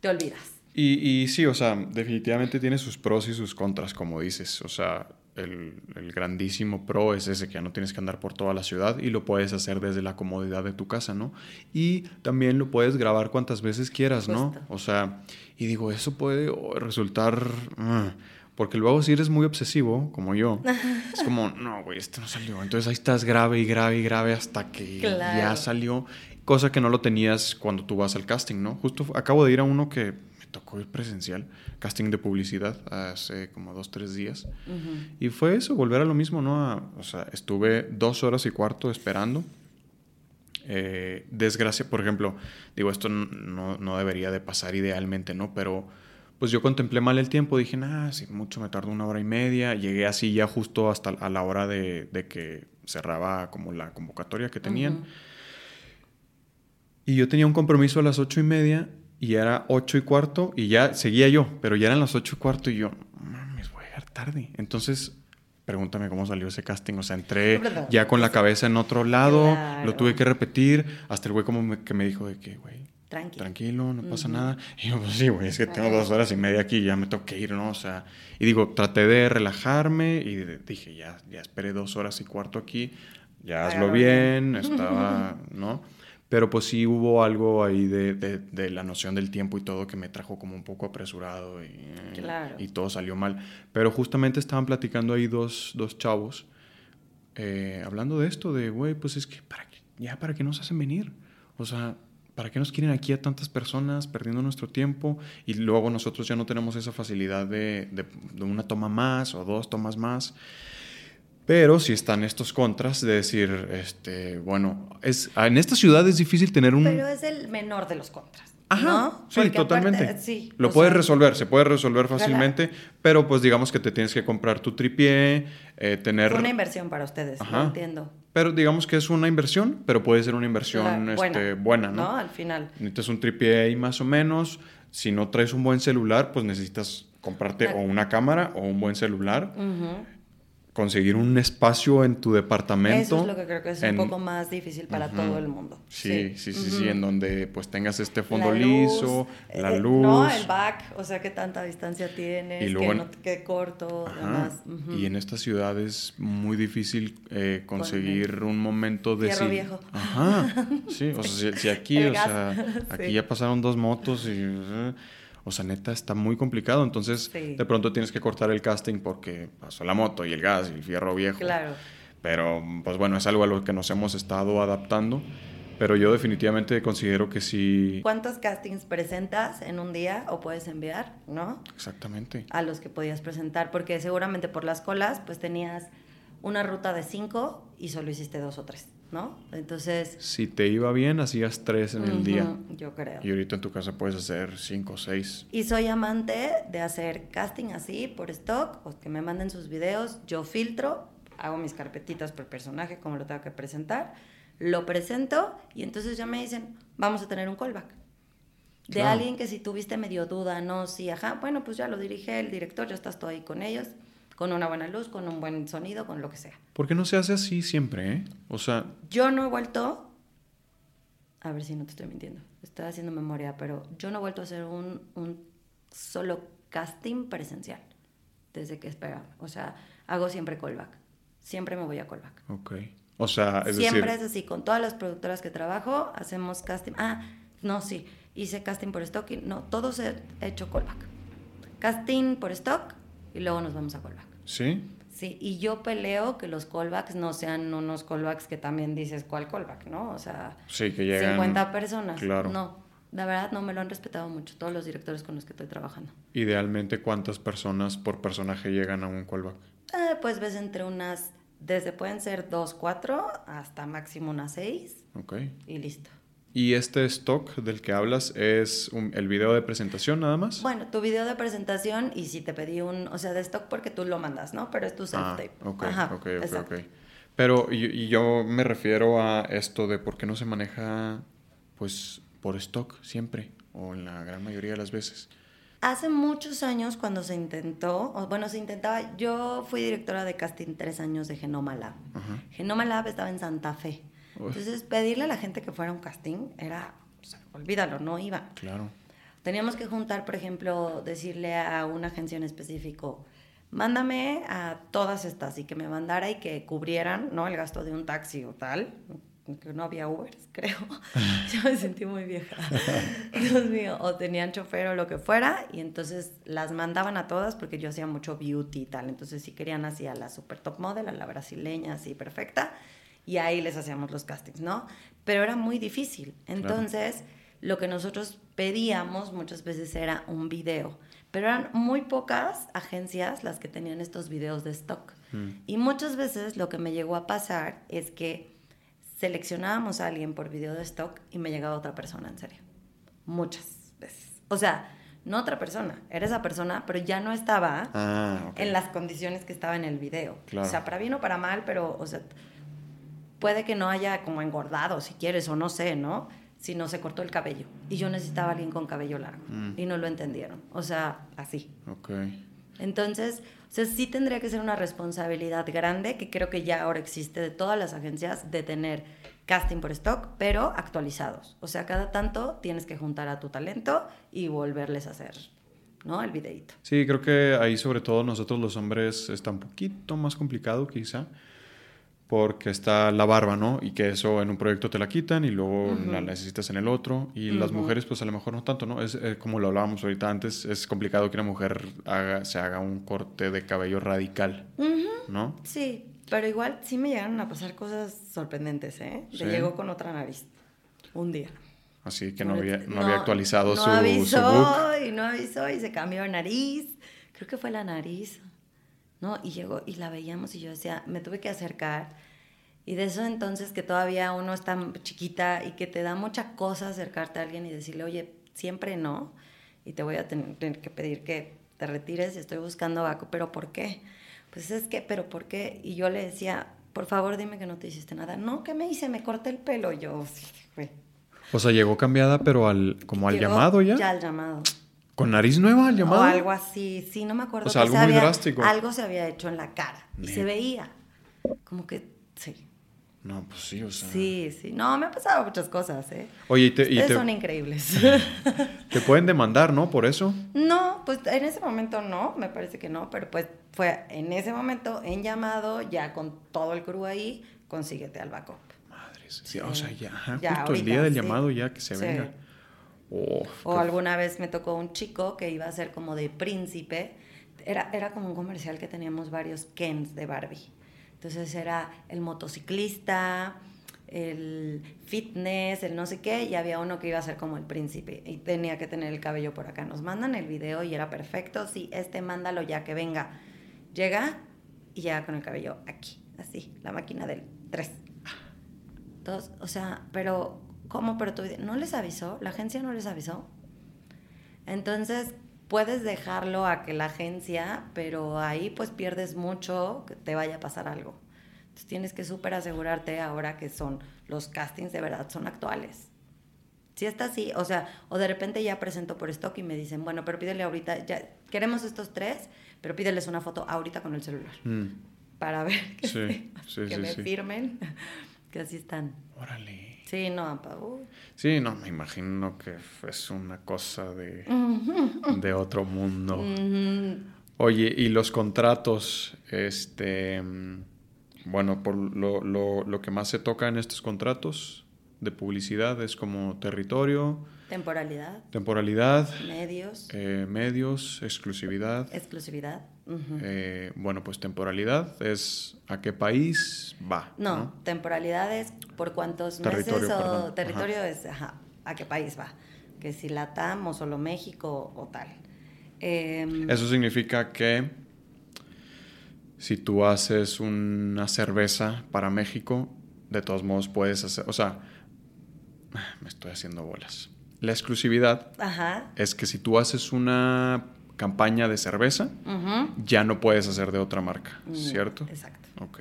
te olvidas. Y, y sí, o sea, definitivamente tiene sus pros y sus contras, como dices. O sea, el, grandísimo pro es ese que ya no tienes que andar por toda la ciudad y lo puedes hacer desde la comodidad de tu casa, ¿no? Y también lo puedes grabar cuantas veces quieras, ¿no? O sea, y digo, eso puede resultar... Ah, porque luego si eres muy obsesivo, como yo, es como, no, güey, este no salió. Entonces ahí estás grave y grave y grave hasta que ya salió. Cosa que no lo tenías cuando tú vas al casting, ¿no? Justo acabo de ir a uno que tocó ir presencial, casting de publicidad hace como dos, tres días. Y fue eso, volver a lo mismo, ¿no? o sea, estuve dos horas y cuarto esperando. Eh, desgracia, por ejemplo, digo, esto no, no, debería de pasar idealmente, ¿no? Pero pues yo contemplé mal el tiempo, dije, nah, si mucho me tardó una hora y media, llegué así ya justo hasta a la hora de, que cerraba como la convocatoria que tenían. Y yo tenía un compromiso a las ocho y media y era ocho y cuarto y ya seguía yo, pero ya eran las ocho y cuarto y yo, mames, voy a llegar tarde. Entonces, pregúntame cómo salió ese casting. O sea, entré ya con la cabeza en otro lado, lo tuve que repetir, hasta el güey como que me dijo de que, güey, tranquilo, no pasa nada. Y yo, pues sí, güey, es que tengo dos horas y media aquí y ya me tengo que ir, ¿no? O sea, y digo, traté de relajarme y dije, ya, ya esperé dos horas y cuarto aquí, ya hazlo bien, estaba, ¿no? Pero pues sí hubo algo ahí de, de, la noción del tiempo y todo que me trajo como un poco apresurado y, y todo salió mal. Pero justamente estaban platicando ahí dos, dos chavos eh, hablando de esto, de, güey, pues es que para, ya para qué nos hacen venir. O sea, ¿para qué nos quieren aquí a tantas personas perdiendo nuestro tiempo? Y luego nosotros ya no tenemos esa facilidad de, de, una toma más o dos tomas más. Pero si están estos contras de decir, este, bueno, es, en esta ciudad es difícil tener un... Pero es el menor de los contras. Ajá, sí, totalmente. sí, Lo puedes resolver, se puede resolver fácilmente, pero pues digamos que te tienes que comprar tu tripié, eh, tener... una inversión para ustedes, Ajá. entiendo. Pero digamos que es una inversión, pero puede ser una inversión este, buena, ¿no? ¿no? Al final. Necesitas un tripié ahí más o menos. Si no traes un buen celular, pues necesitas comprarte o una cámara o un buen celular conseguir un espacio en tu departamento. Eso es lo que creo que es un poco más difícil para todo el mundo. Sí, sí, sí, sí, en donde pues tengas este fondo liso, la eh, luz. No, el back, o sea, qué tanta distancia tienes, y luego, que no corto, demás. Y en esta ciudad es muy difícil eh, conseguir un momento de... Fierro viejo. Ajá, sí, o sea, si, aquí, o sea, aquí ya pasaron dos motos y... O sea, neta, está muy complicado. Entonces, de pronto tienes que cortar el casting porque pasó la moto y el gas y el fierro viejo. Claro. Pero, pues bueno, es algo a lo que nos hemos estado adaptando. Pero yo definitivamente considero que sí. ¿Cuántos castings presentas en un día o puedes enviar, no? Exactamente. A los que podías presentar, porque seguramente por las colas, pues tenías una ruta de cinco y solo hiciste dos o tres. ¿No? Entonces... Si te iba bien, hacías tres en el día. Yo creo. Y ahorita en tu casa puedes hacer cinco o seis. Y soy amante de hacer casting así, por stock, o que me manden sus videos, yo filtro, hago mis carpetitas por personaje, como lo tengo que presentar, lo presento y entonces ya me dicen, vamos a tener un callback. De alguien que si tuviste medio duda, no, sí, ajá, bueno, pues ya lo dirige el director, ya estás todo ahí con ellos con una buena luz, con un buen sonido, con lo que sea. ¿Por qué no se hace así siempre, eh? O sea... Yo no he vuelto... A ver si no te estoy mintiendo. Estoy haciendo memoria, pero yo no he vuelto a hacer un, un solo casting presencial desde que esperaba. O sea, hago siempre callback. Siempre me voy a callback. Ok. O sea, es Siempre es así. Con todas las productoras que trabajo, hacemos casting. Ah, no, sí. Hice casting por stock. no, todos he hecho callback. Casting por stock, y luego nos vamos a callback. ¿Sí? Sí, y yo peleo que los callbacks no sean unos callbacks que también dices cuál callback, ¿no? O sea, sí, que llegan, 50 personas. Claro. No, la verdad no me lo han respetado mucho todos los directores con los que estoy trabajando. Idealmente, ¿cuántas personas por personaje llegan a un callback? Eh, pues ves entre unas, desde pueden ser dos, cuatro, hasta máximo unas seis. Ok. Y listo. ¿Y este stock del que hablas es el video de presentación nada más? Bueno, tu video de presentación y si te pedí un, o sea, de stock porque tú lo mandas, ¿no? Pero es tu self-tape. Ah, ok, ok, ok, ok. Pero y, yo me refiero a esto de por qué no se maneja, pues, por stock siempre, o en la gran mayoría de las veces. Hace muchos años cuando se intentó, o bueno, se intentaba, yo fui directora de casting tres años de Genoma Lab. Genoma Lab estaba en Santa Fe. Entonces, pedirle a la gente que fuera un casting era, o sea, olvídalo, no iba. Claro. Teníamos que juntar, por ejemplo, decirle a una agencia en específico, mándame a todas estas y que me mandara y que cubrieran, ¿no? El gasto de un taxi o tal. Que no había Uber, creo. Yo me sentí muy vieja. Dios mío. O tenían chofer o lo que fuera. Y entonces las mandaban a todas porque yo hacía mucho beauty y tal. Entonces, si querían así a la super top model, a la brasileña, así perfecta y ahí les hacíamos los castings, ¿no? Pero era muy difícil. Entonces, lo que nosotros pedíamos muchas veces era un video, pero eran muy pocas agencias las que tenían estos videos de stock. Mm. Y muchas veces lo que me llegó a pasar es que seleccionábamos a alguien por video de stock y me llegaba otra persona, en serio. Muchas veces. O sea, no otra persona, era esa persona, pero ya no estaba ah, en las condiciones que estaba en el video. O sea, para bien o para mal, pero, o sea, puede que no haya como engordado, si quieres, o no sé, ¿no? Si no se cortó el cabello. Y yo necesitaba a alguien con cabello largo. Mm. Y no lo entendieron. O sea, así. Ok. Entonces, o sea, sí tendría que ser una responsabilidad grande, que creo que ya ahora existe de todas las agencias, de tener casting por stock, pero actualizados. O sea, cada tanto tienes que juntar a tu talento y volverles a hacer, ¿no? El videito. Sí, creo que ahí sobre todo nosotros los hombres está un poquito más complicado quizá, porque está la barba, ¿no? Y que eso en un proyecto te la quitan y luego la necesitas en el otro. Y las mujeres, pues a lo mejor no tanto, ¿no? Es eh, como lo hablábamos ahorita antes, es complicado que una mujer haga, se haga un corte de cabello radical, ¿no? Sí, pero igual sí me llegaron a pasar cosas sorprendentes, ¿eh? Le llegó con otra nariz. Un día. Así que no, había, no, había actualizado no su, avisó, Y no avisó y se cambió de nariz. Creo que fue la nariz. ¿No? Y llegó y la veíamos y yo decía, me tuve que acercar. Y de eso entonces que todavía uno está chiquita y que te da mucha cosa acercarte a alguien y decirle, oye, siempre no. Y te voy a tener, que pedir que te retires, estoy buscando vaco, pero ¿por qué? pues es que, pero ¿por qué? Y yo le decía, por favor dime que no te hiciste nada. No, ¿qué me hice? Me corté el pelo. Yo, sí, güey. O sea, llegó cambiada, pero al, como al llamado ya. Ya al llamado. ¿Con nariz nueva al llamado? O algo así, sí, no me acuerdo. O sea, algo muy drástico. Algo se había hecho en la cara y se veía. Como que, sí. No, pues sí, o sea. Sí, sí. No, me han pasado muchas cosas, ¿eh? Oye, y te, Ustedes son increíbles. ¿Te pueden demandar, no? Por eso. No, pues en ese momento no, me parece que no, pero pues fue en ese momento en llamado, ya con todo el crew ahí, consíguete al backup. Madre, sí, o sea, ya, justo el día del llamado ya que se venga. O alguna vez me tocó un chico que iba a ser como de príncipe. Era, era como un comercial que teníamos varios Kens de Barbie. Entonces era el motociclista, el fitness, el no sé qué, y había uno que iba a ser como el príncipe y tenía que tener el cabello por acá. Nos mandan el video y era perfecto, sí, este mándalo ya que venga. Llega y llega con el cabello aquí, así, la máquina del 3. Dos, o sea, pero ¿cómo? Pero tú no les avisó, la agencia no les avisó. Entonces, puedes dejarlo a que la agencia, pero ahí pues pierdes mucho que te vaya a pasar algo. Entonces tienes que súper asegurarte ahora que son los castings de verdad, son actuales. Si está así, o sea, o de repente ya presento por stock y me dicen, bueno, pero pídele ahorita, ya queremos estos tres, pero pídeles una foto ahorita con el celular. Mm. Para ver que, que me firmen, que así están. Órale. Sí, no, Sí, no, me imagino que es una cosa de, de otro mundo. Oye, y los contratos, este, bueno, por lo, lo, lo, que más se toca en estos contratos de publicidad es como territorio. Temporalidad. Temporalidad. Medios. Eh, medios, exclusividad. Exclusividad. Eh, bueno, pues temporalidad es a qué país va. No, temporalidad es por cuántos meses o territorio es a qué país va. Que si Latam o solo México o tal. Em, Eso significa que si tú haces una cerveza para México, de todos modos puedes hacer, o sea, me estoy haciendo bolas. La exclusividad es que si tú haces una campaña de cerveza, ya no puedes hacer de otra marca, mm, ¿cierto? Exacto. Ok.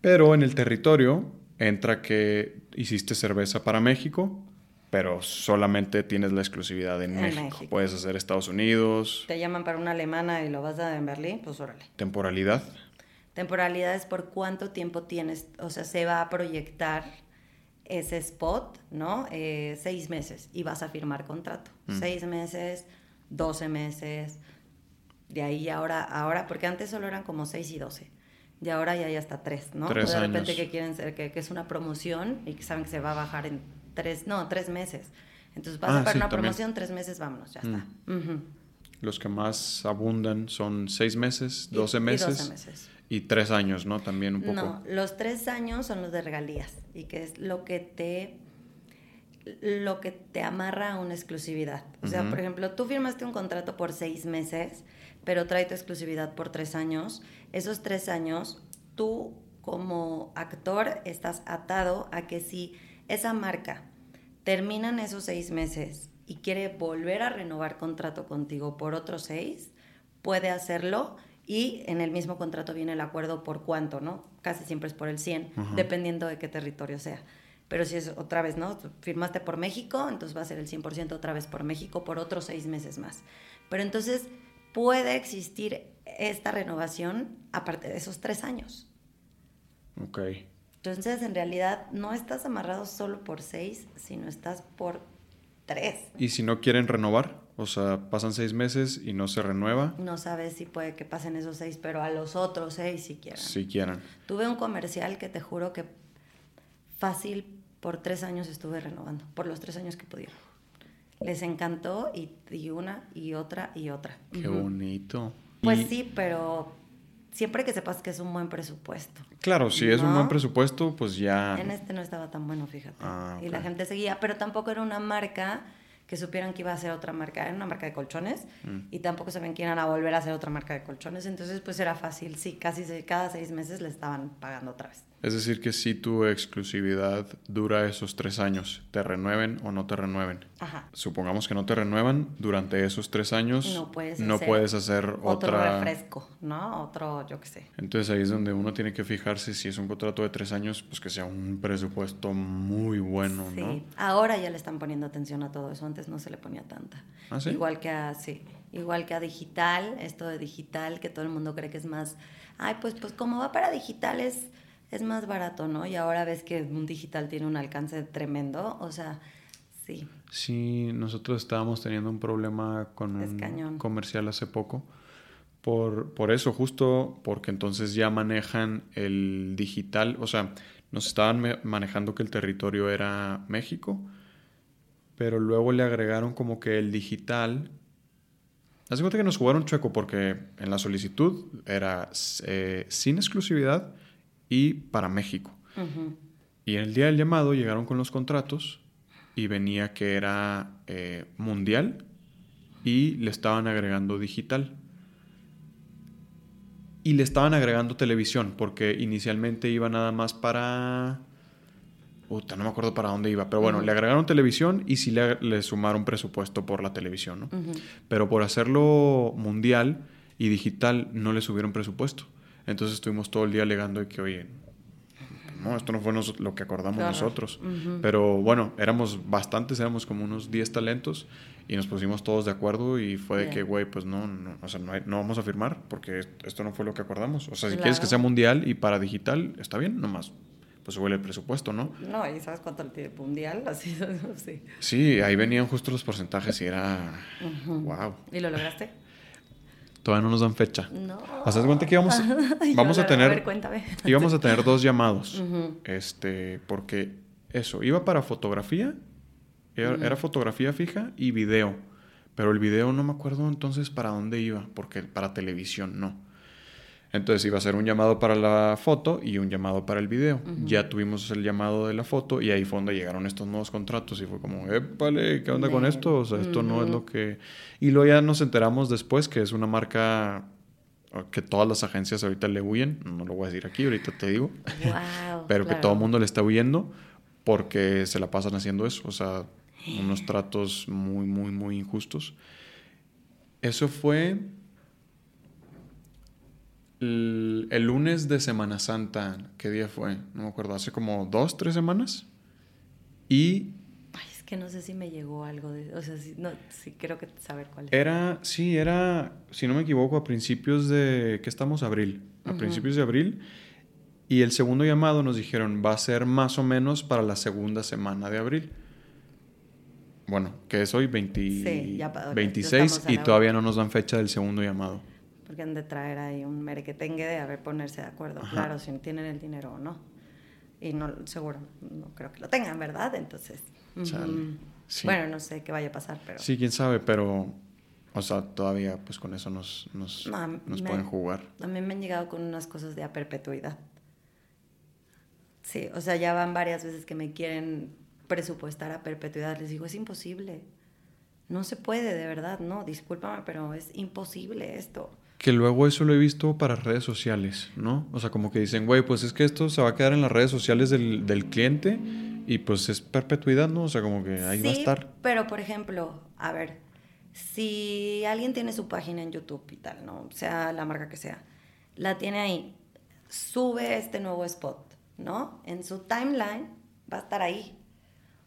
Pero en el territorio entra que hiciste cerveza para México, pero solamente tienes la exclusividad en, México. Puedes hacer Estados Unidos. Te llaman para una alemana y lo vas a dar en Berlín, pues órale. Temporalidad. Temporalidad es por cuánto tiempo tienes, o sea, se va a proyectar ese spot, ¿no? Eh, seis meses y vas a firmar contrato. Mm. Seis meses, 12 meses, de ahí ahora, ahora, porque antes solo eran como 6 y 12, de ahora ya hay hasta 3, ¿no? Tres de repente que quieren ser, que, es una promoción y que saben que se va a bajar en 3, no, 3 meses. Entonces vas a para una promoción, 3 meses, vámonos, ya está. Mm. Los que más abundan son 6 meses, 12 meses. Y 12 meses. Y 3 años, ¿no? También un poco. No, los 3 años son los de regalías y que es lo que te lo que te amarra a una exclusividad. O sea, por ejemplo, tú firmaste un contrato por seis meses, pero trae tu exclusividad por tres años. Esos tres años, tú como actor estás atado a que si esa marca termina en esos seis meses y quiere volver a renovar contrato contigo por otros seis, puede hacerlo y en el mismo contrato viene el acuerdo por cuánto, ¿no? Casi siempre es por el 100, dependiendo de qué territorio sea. Pero si es otra vez, ¿no? Firmaste por México, entonces va a ser el 100% otra vez por México por otros seis meses más. Pero entonces puede existir esta renovación aparte de esos tres años. Ok. Entonces, en realidad, no estás amarrado solo por seis, sino estás por tres. ¿Y si no quieren renovar? O sea, pasan seis meses y no se renueva. No sabes si puede que pasen esos seis, pero a los otros seis si quieren. Si quieren. Tuve un comercial que te juro que fácil por tres años estuve renovando, por los tres años que pudieron. Les encantó y, y una y otra y otra. Qué bonito. Pues sí, pero siempre que sepas que es un buen presupuesto. Claro, si es un buen presupuesto, pues ya... En este no estaba tan bueno, fíjate. Ah, y la gente seguía, pero tampoco era una marca que supieran que iba a ser otra marca, era una marca de colchones mm. y tampoco sabían que iban a volver a ser otra marca de colchones, entonces pues era fácil, sí, casi cada seis meses le estaban pagando otra vez. Es decir, que si tu exclusividad dura esos tres años, te renueven o no te renueven. Ajá. Supongamos que no te renuevan, durante esos tres años no puedes, no hacer, puedes hacer otro refresco, ¿no? Otro, yo qué sé. Entonces ahí es donde uno tiene que fijarse si es un contrato de tres años, pues que sea un presupuesto muy bueno, sí. ¿no? Ahora ya le están poniendo atención a todo eso, antes no se le ponía tanta. ¿Ah, sí? Igual que a, sí, igual que a digital, esto de digital, que todo el mundo cree que es más, ay, pues, pues como va para digital es es más barato, ¿no? Y ahora ves que un digital tiene un alcance tremendo, o sea, sí. Sí, nosotros estábamos teniendo un problema con un comercial hace poco. Por, por eso, justo porque entonces ya manejan el digital, o sea, nos estaban manejando que el territorio era México, pero luego le agregaron como que el digital Hace cuenta que nos jugaron chueco porque en la solicitud era eh, sin exclusividad y para México. Y el día del llamado llegaron con los contratos y venía que era eh, mundial y le estaban agregando digital. Y le estaban agregando televisión porque inicialmente iba nada más para... Puta, no me acuerdo para dónde iba, pero bueno, le agregaron televisión y sí le, sumaron presupuesto por la televisión, ¿no? Pero por hacerlo mundial y digital no le subieron presupuesto. Entonces estuvimos todo el día alegando de que, oye, no, esto no fue lo que acordamos nosotros. Pero bueno, éramos bastantes, éramos como unos 10 talentos y nos pusimos todos de acuerdo y fue de que, güey, pues no, no, o sea, no, no, vamos a firmar porque esto no fue lo que acordamos. O sea, si quieres que sea mundial y para digital, está bien, nomás. Pues sube el presupuesto, ¿no? No, ¿y sabes cuánto el mundial? Así, sí. sí, ahí venían justo los porcentajes y era... ¡Wow! ¿Y lo lograste? Todavía no nos dan fecha. No. ¿Haz cuenta que íbamos, vamos a tener... A ver, cuéntame. íbamos a tener dos llamados. Este, porque eso, iba para fotografía, era, fotografía fija y video. Pero el video no me acuerdo entonces para dónde iba, porque para televisión no. Entonces iba a ser un llamado para la foto y un llamado para el video. Ya tuvimos el llamado de la foto y ahí fue donde llegaron estos nuevos contratos y fue como, épale, ¿qué onda con esto? O sea, esto no es lo que... Y luego ya nos enteramos después que es una marca que todas las agencias ahorita le huyen, no lo voy a decir aquí, ahorita te digo, pero que todo el mundo le está huyendo porque se la pasan haciendo eso, o sea, unos tratos muy, muy, muy injustos. Eso fue el, lunes de Semana Santa, ¿qué día fue? No me acuerdo, hace como dos, tres semanas. Y... Ay, es que no sé si me llegó algo de... O sea, sí, no, sí creo que saber cuál. Era, sí, era, si no me equivoco, a principios de... ¿Qué estamos? Abril. A principios de abril. Y el segundo llamado nos dijeron, va a ser más o menos para la segunda semana de abril. Bueno, que es hoy 20, 26 y todavía no nos dan fecha del segundo llamado porque han de traer ahí un merequetengue de haber ponerse de acuerdo, claro, si tienen el dinero o no. Y no, seguro, no creo que lo tengan, ¿verdad? Entonces, bueno, no sé qué vaya a pasar, pero... Sí, quién sabe, pero, o sea, todavía pues con eso nos, nos, nos pueden jugar. A mí me han llegado con unas cosas de a perpetuidad. Sí, o sea, ya van varias veces que me quieren presupuestar a perpetuidad. Les digo, es imposible. No se puede, de verdad, no, discúlpame, pero es imposible esto. Que luego eso lo he visto para redes sociales, ¿no? O sea, como que dicen, güey, pues es que esto se va a quedar en las redes sociales del, del cliente y pues es perpetuidad, ¿no? O sea, como que ahí va a estar. Pero, por ejemplo, a ver, si alguien tiene su página en YouTube y tal, ¿no? Sea la marca que sea, la tiene ahí, sube este nuevo spot, ¿no? En su timeline va a estar ahí.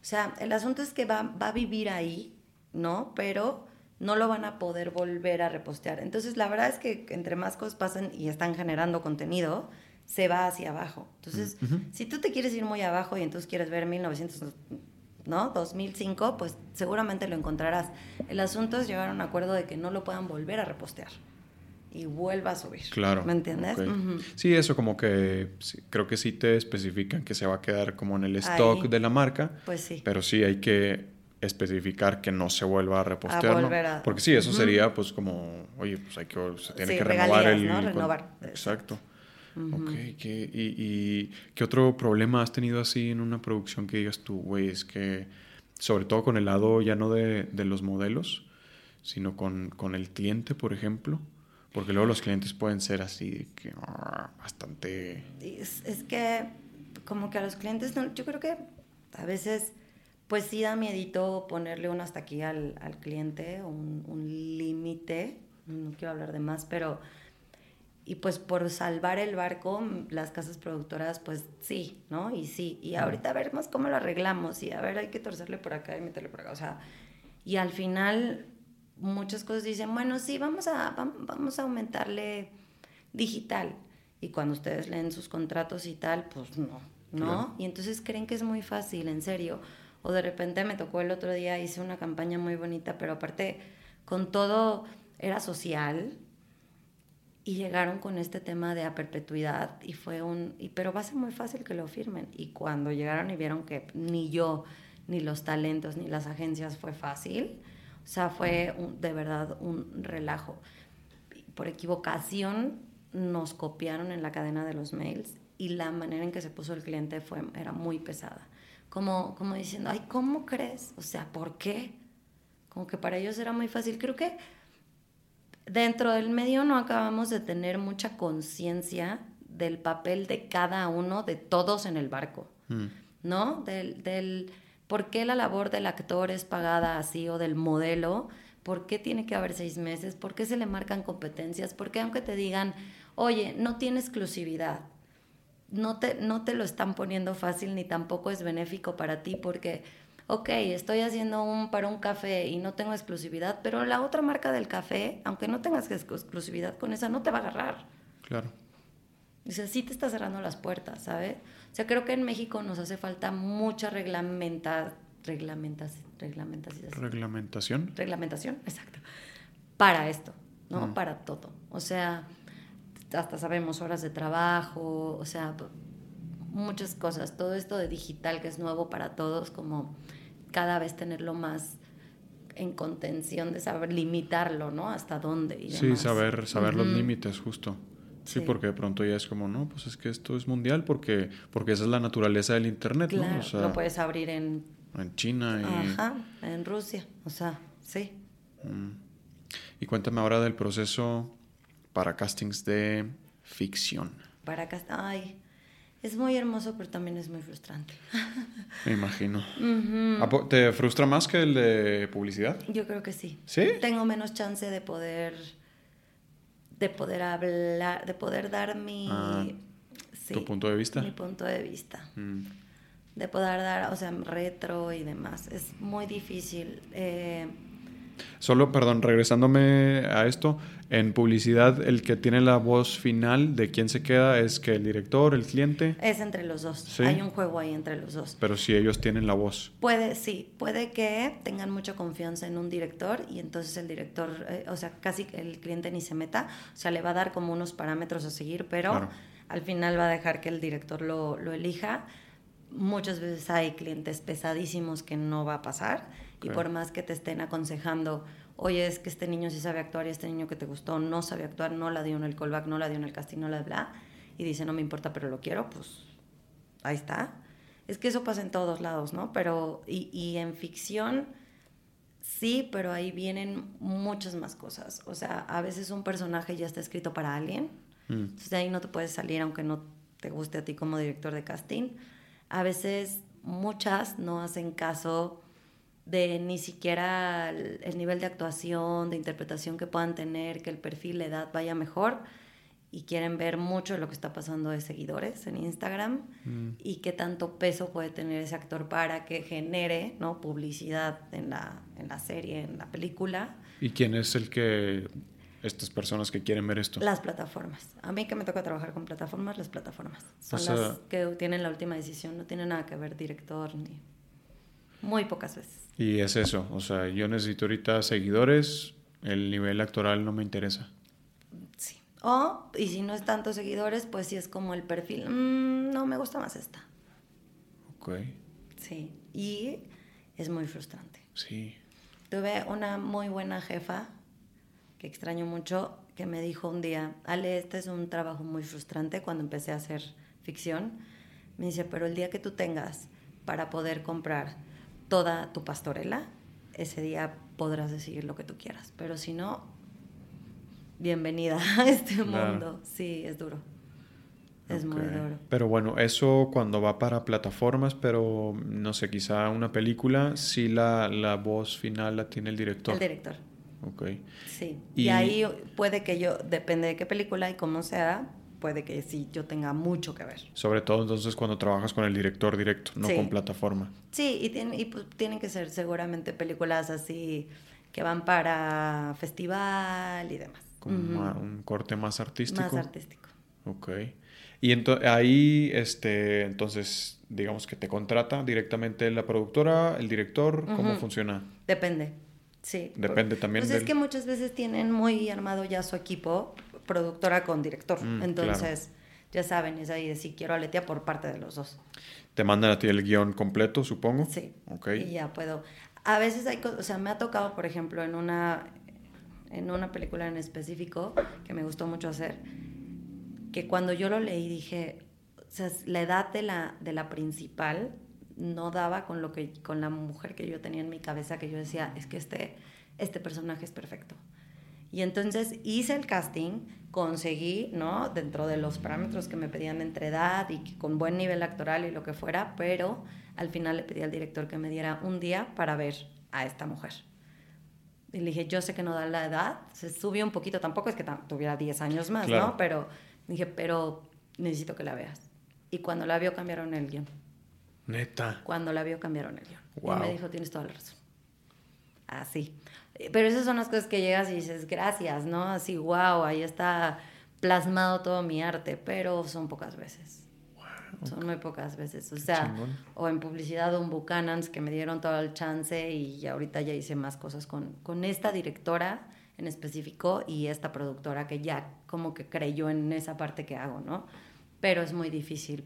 O sea, el asunto es que va, va a vivir ahí, ¿no? Pero no lo van a poder volver a repostear. Entonces, la verdad es que entre más cosas pasan y están generando contenido, se va hacia abajo. Entonces, si tú te quieres ir muy abajo y entonces quieres ver 1900, ¿no? 2005, pues seguramente lo encontrarás. El asunto es llegar a un acuerdo de que no lo puedan volver a repostear y vuelva a subir. Claro. ¿Me entiendes? Sí, eso como que creo que sí te especifican que se va a quedar como en el stock de la marca. Pues sí. Pero sí hay que especificar que no se vuelva a repostear. Porque sí, eso sería pues como, oye, pues hay que, se tiene que renovar el... ¿no? Renovar. Exacto. Ok, ¿qué, y, qué otro problema has tenido así en una producción que digas tú, güey? Es que, sobre todo con el lado ya no de, los modelos, sino con, con, el cliente, por ejemplo. Porque luego los clientes pueden ser así, que ah, bastante... Es, es, que como que a los clientes, yo creo que a veces pues sí da miedito ponerle un hasta aquí al, al cliente, un, un límite, no quiero hablar de más, pero y pues por salvar el barco, las casas productoras, pues sí, ¿no? Y sí, y ahorita veremos cómo lo arreglamos, y a ver, hay que torcerle por acá y meterle por acá, o sea, y al final muchas cosas dicen, bueno, sí, vamos a, vamos a aumentarle digital, y cuando ustedes leen sus contratos y tal, pues no, ¿no? Y entonces creen que es muy fácil, en serio, o de repente me tocó el otro día, hice una campaña muy bonita, pero aparte, con todo, era social, y llegaron con este tema de a perpetuidad y fue un, y, pero va a ser muy fácil que lo firmen. Y cuando llegaron y vieron que ni yo, ni los talentos, ni las agencias fue fácil, o sea, fue de verdad un relajo. Por equivocación nos copiaron en la cadena de los mails y la manera en que se puso el cliente fue, era muy pesada. Como, como diciendo, ay, ¿cómo crees? O sea, ¿por qué? Como que para ellos era muy fácil. Creo que dentro del medio no acabamos de tener mucha conciencia del papel de cada uno, de todos en el barco, mm. ¿no? Del, del por qué la labor del actor es pagada así o del modelo, por qué tiene que haber seis meses, por qué se le marcan competencias, por qué aunque te digan, oye, no tiene exclusividad, no te, no te lo están poniendo fácil ni tampoco es benéfico para ti porque ok, estoy haciendo un para un café y no tengo exclusividad, pero la otra marca del café, aunque no tengas exclusividad con esa, no te va a agarrar. Claro. Dice, sí te está cerrando las puertas, ¿sabes? O sea, creo que en México nos hace falta mucha reglamenta, reglamentación. Reglamentación. Reglamentación, exacto. Para esto, ¿no? Para todo. O sea, hasta sabemos horas de trabajo, o sea, muchas cosas. Todo esto de digital que es nuevo para todos, como cada vez tenerlo más en contención de saber limitarlo, ¿no? Hasta dónde. Y sí, saber, saber los límites, justo. Sí, porque de pronto ya es como, no, pues es que esto es mundial porque, porque esa es la naturaleza del Internet, ¿no? O sea, lo puedes abrir en... En China y... Ajá, en Rusia, o sea, sí. Mm. Y cuéntame ahora del proceso para castings de ficción. Para castings, ay, es muy hermoso, pero también es muy frustrante. Me imagino. ¿Te frustra más que el de publicidad? Yo creo que sí. ¿Sí? Tengo menos chance de poder de poder hablar, de poder dar mi ah, tu punto de vista. Mi punto de vista. Mm. De poder dar, o sea, retro y demás. Es muy difícil. Eh, Solo, perdón, regresándome a esto, en publicidad el que tiene la voz final de quién se queda es que el director, el cliente. Es entre los dos. Hay un juego ahí entre los dos. Pero si ellos tienen la voz. Puede, sí, puede que tengan mucha confianza en un director y entonces el director, eh, o sea, casi el cliente ni se meta, o sea, le va a dar como unos parámetros a seguir, pero al final va a dejar que el director lo, lo elija. Muchas veces hay clientes pesadísimos que no va a pasar y por más que te estén aconsejando, oye, es que este niño sí sabe actuar y este niño que te gustó no sabe actuar, no la dio en el callback, no la dio en el casting, no la bla, y dice, no me importa, pero lo quiero, pues ahí está. Es que eso pasa en todos lados, ¿no? Pero, y, y en ficción Sí, pero ahí vienen muchas más cosas. O sea, a veces un personaje ya está escrito para alguien. Mm. Entonces de ahí no te puedes salir aunque no te guste a ti como director de casting. A veces muchas no hacen caso de ni siquiera el, nivel de actuación, de interpretación que puedan tener, que el perfil, la edad vaya mejor y quieren ver mucho de lo que está pasando de seguidores en Instagram mm. y qué tanto peso puede tener ese actor para que genere ¿no? publicidad en la, en la serie, en la película. ¿Y quién es el que, estas personas que quieren ver esto? Las plataformas. A mí que me toca trabajar con plataformas, las plataformas. Son las que tienen la última decisión, no tiene nada que ver director ni... Muy pocas veces. Y es eso, o sea, yo necesito ahorita seguidores, el nivel actoral no me interesa. Sí. O, y si no es tantos seguidores, pues sí es como el perfil, mm, no me gusta más esta. Ok. Sí, y es muy frustrante. Sí. Tuve una muy buena jefa, que extraño mucho, que me dijo un día, Ale, este es un trabajo muy frustrante cuando empecé a hacer ficción. Me dice, pero el día que tú tengas para poder comprar toda tu pastorela, ese día podrás decidir lo que tú quieras. Pero si no, bienvenida a este mundo. Sí, es duro. Es muy duro. Pero bueno, eso cuando va para plataformas, pero no sé, quizá una película, sí la, la voz final la tiene el director. El director. Ok. Sí. Y, ahí puede que yo, depende de qué película y cómo sea, puede que sí yo tenga mucho que ver. Sobre todo entonces cuando trabajas con el director directo, no con plataforma. Sí, y, tiene, y pues, tienen que ser seguramente películas así que van para festival y demás. Con un corte más artístico. Más artístico. Ok. Y ahí, este, entonces, digamos que te contrata directamente la productora, el director, ¿cómo funciona? Depende, sí. Depende también. Pues es que muchas veces tienen muy armado ya su equipo, productora con director. Mm, Entonces, ya saben, es ahí de si quiero aletea por parte de los dos. ¿Te mandan a ti el guion completo, supongo? Sí. Ok. Y ya puedo. A veces hay o sea, me ha tocado, por ejemplo, en una, en una película en específico que me gustó mucho hacer, que cuando yo lo leí dije, o sea, la edad de la, de la principal no daba con, lo que, con la mujer que yo tenía en mi cabeza, que yo decía, es que este, este personaje es perfecto. Y entonces hice el casting, conseguí, ¿no? Dentro de los parámetros que me pedían entre edad y con buen nivel actoral y lo que fuera, pero al final le pedí al director que me diera un día para ver a esta mujer. Y le dije, yo sé que no da la edad, se subió un poquito, tampoco es que tuviera 10 años más, ¿no? Pero dije, pero necesito que la veas. Y cuando la vio cambiaron el guion. Neta. Cuando la vio cambiaron el guion. Y me dijo, tienes toda la razón. Así. Pero esas son las cosas que llegas y dices, gracias, ¿no? Así, wow, ahí está plasmado todo mi arte, pero son pocas veces. Son muy pocas veces. O sea, o en publicidad, un Buchanan's que me dieron todo el chance y ahorita ya hice más cosas con, con esta directora en específico y esta productora que ya como que creyó en esa parte que hago, ¿no? Pero es muy difícil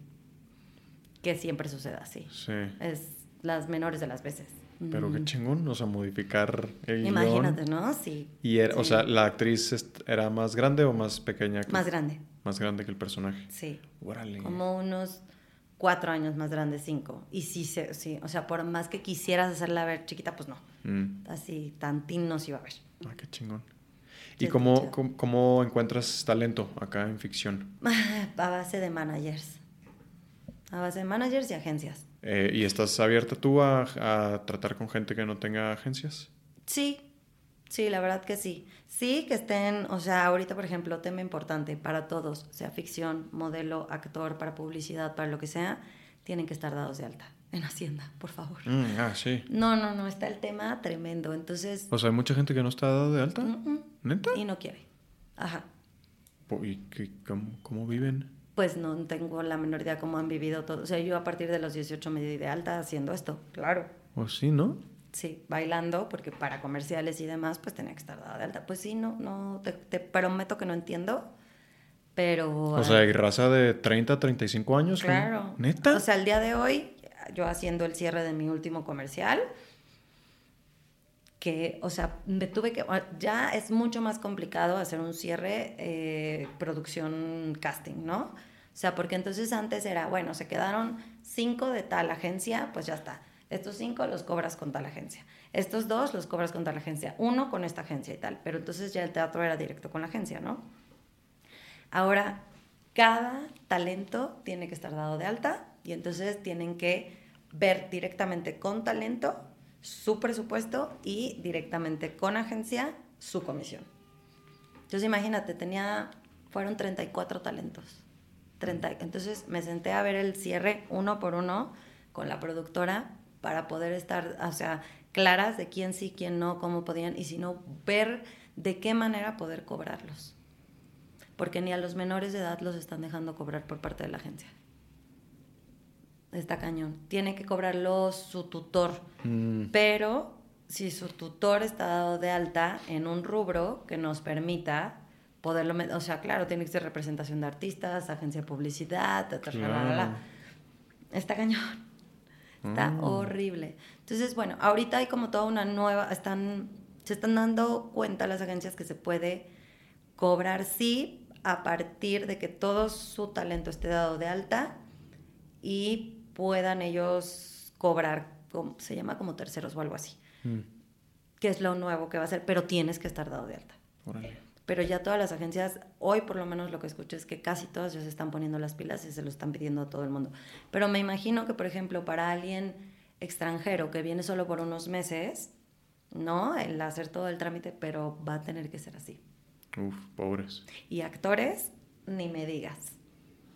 que siempre suceda así. Sí. Es las menores de las veces. Pero qué chingón, o sea, modificar el Imagínate, ¿no? Sí. Y, o sea, ¿la actriz era más grande o más pequeña? más grande. Más grande que el personaje. Sí. Órale. Como unos cuatro años más grande, cinco. Y sí, sí, o sea, por más que quisieras hacerla ver chiquita, pues no. Mm. Así, tantín no se iba a ver. Ah, qué chingón. ¿Y cómo, cómo, encuentras talento acá en ficción? a base de managers. A base de managers y agencias. Eh, ¿Y estás abierta tú a, tratar con gente que no tenga agencias? Sí, sí, la verdad que sí. Sí, que estén, o sea, ahorita, por ejemplo, tema importante para todos, sea ficción, modelo, actor, para publicidad, para lo que sea, tienen que estar dados de alta en Hacienda, por favor. Mm, ah, sí. No, no, no, está el tema tremendo. Entonces. O sea, hay mucha gente que no está dado de alta. ¿Neta? Y no quiere. Ajá. ¿Y cómo viven? Pues no tengo la menor idea cómo han vivido todo. O sea, yo a partir de los 18 me di de alta haciendo esto, claro. ¿O sí, no? Sí, bailando, porque para comerciales y demás, pues tenía que estar dada de alta. Pues sí, no, no, te, prometo que no entiendo, pero... O sea, ¿y raza de 30, 35 años? Claro. ¿Neta? O sea, el día de hoy, yo haciendo el cierre de mi último comercial, que, o sea, me tuve que, ya es mucho más complicado hacer un cierre, eh, producción, casting, ¿no? O sea, porque entonces antes era, bueno, se quedaron cinco de tal agencia, pues ya está. Estos cinco los cobras con tal agencia. Estos dos los cobras con tal agencia. Uno con esta agencia y tal. Pero entonces ya el teatro era directo con la agencia, ¿no? Ahora, cada talento tiene que estar dado de alta y entonces tienen que ver directamente con talento su presupuesto y directamente con agencia su comisión. Entonces imagínate, tenía, fueron 34 talentos. 30, entonces me senté a ver el cierre uno por uno con la productora para poder estar, o sea, claras de quién sí, quién no, cómo podían, y si no, ver de qué manera poder cobrarlos. Porque ni a los menores de edad los están dejando cobrar por parte de la agencia está cañón. Tiene que cobrarlo su tutor. Mm. Pero si su tutor está dado de alta en un rubro que nos permita poderlo, o sea, claro, tiene que ser representación de artistas, agencia de publicidad, está cañón. Está mm. horrible. Entonces, bueno, ahorita hay como toda una nueva, están, se están dando cuenta las agencias que se puede cobrar sí a partir de que todo su talento esté dado de alta y puedan ellos cobrar, se llama como terceros o algo así, mm. que es lo nuevo que va a ser, pero tienes que estar dado de alta. Pero ya todas las agencias, hoy por lo menos lo que escucho es que casi todas ya se están poniendo las pilas y se lo están pidiendo a todo el mundo. Pero me imagino que, por ejemplo, para alguien extranjero que viene solo por unos meses, ¿no? El hacer todo el trámite, pero va a tener que ser así. Uf, pobres. Y actores, ni me digas.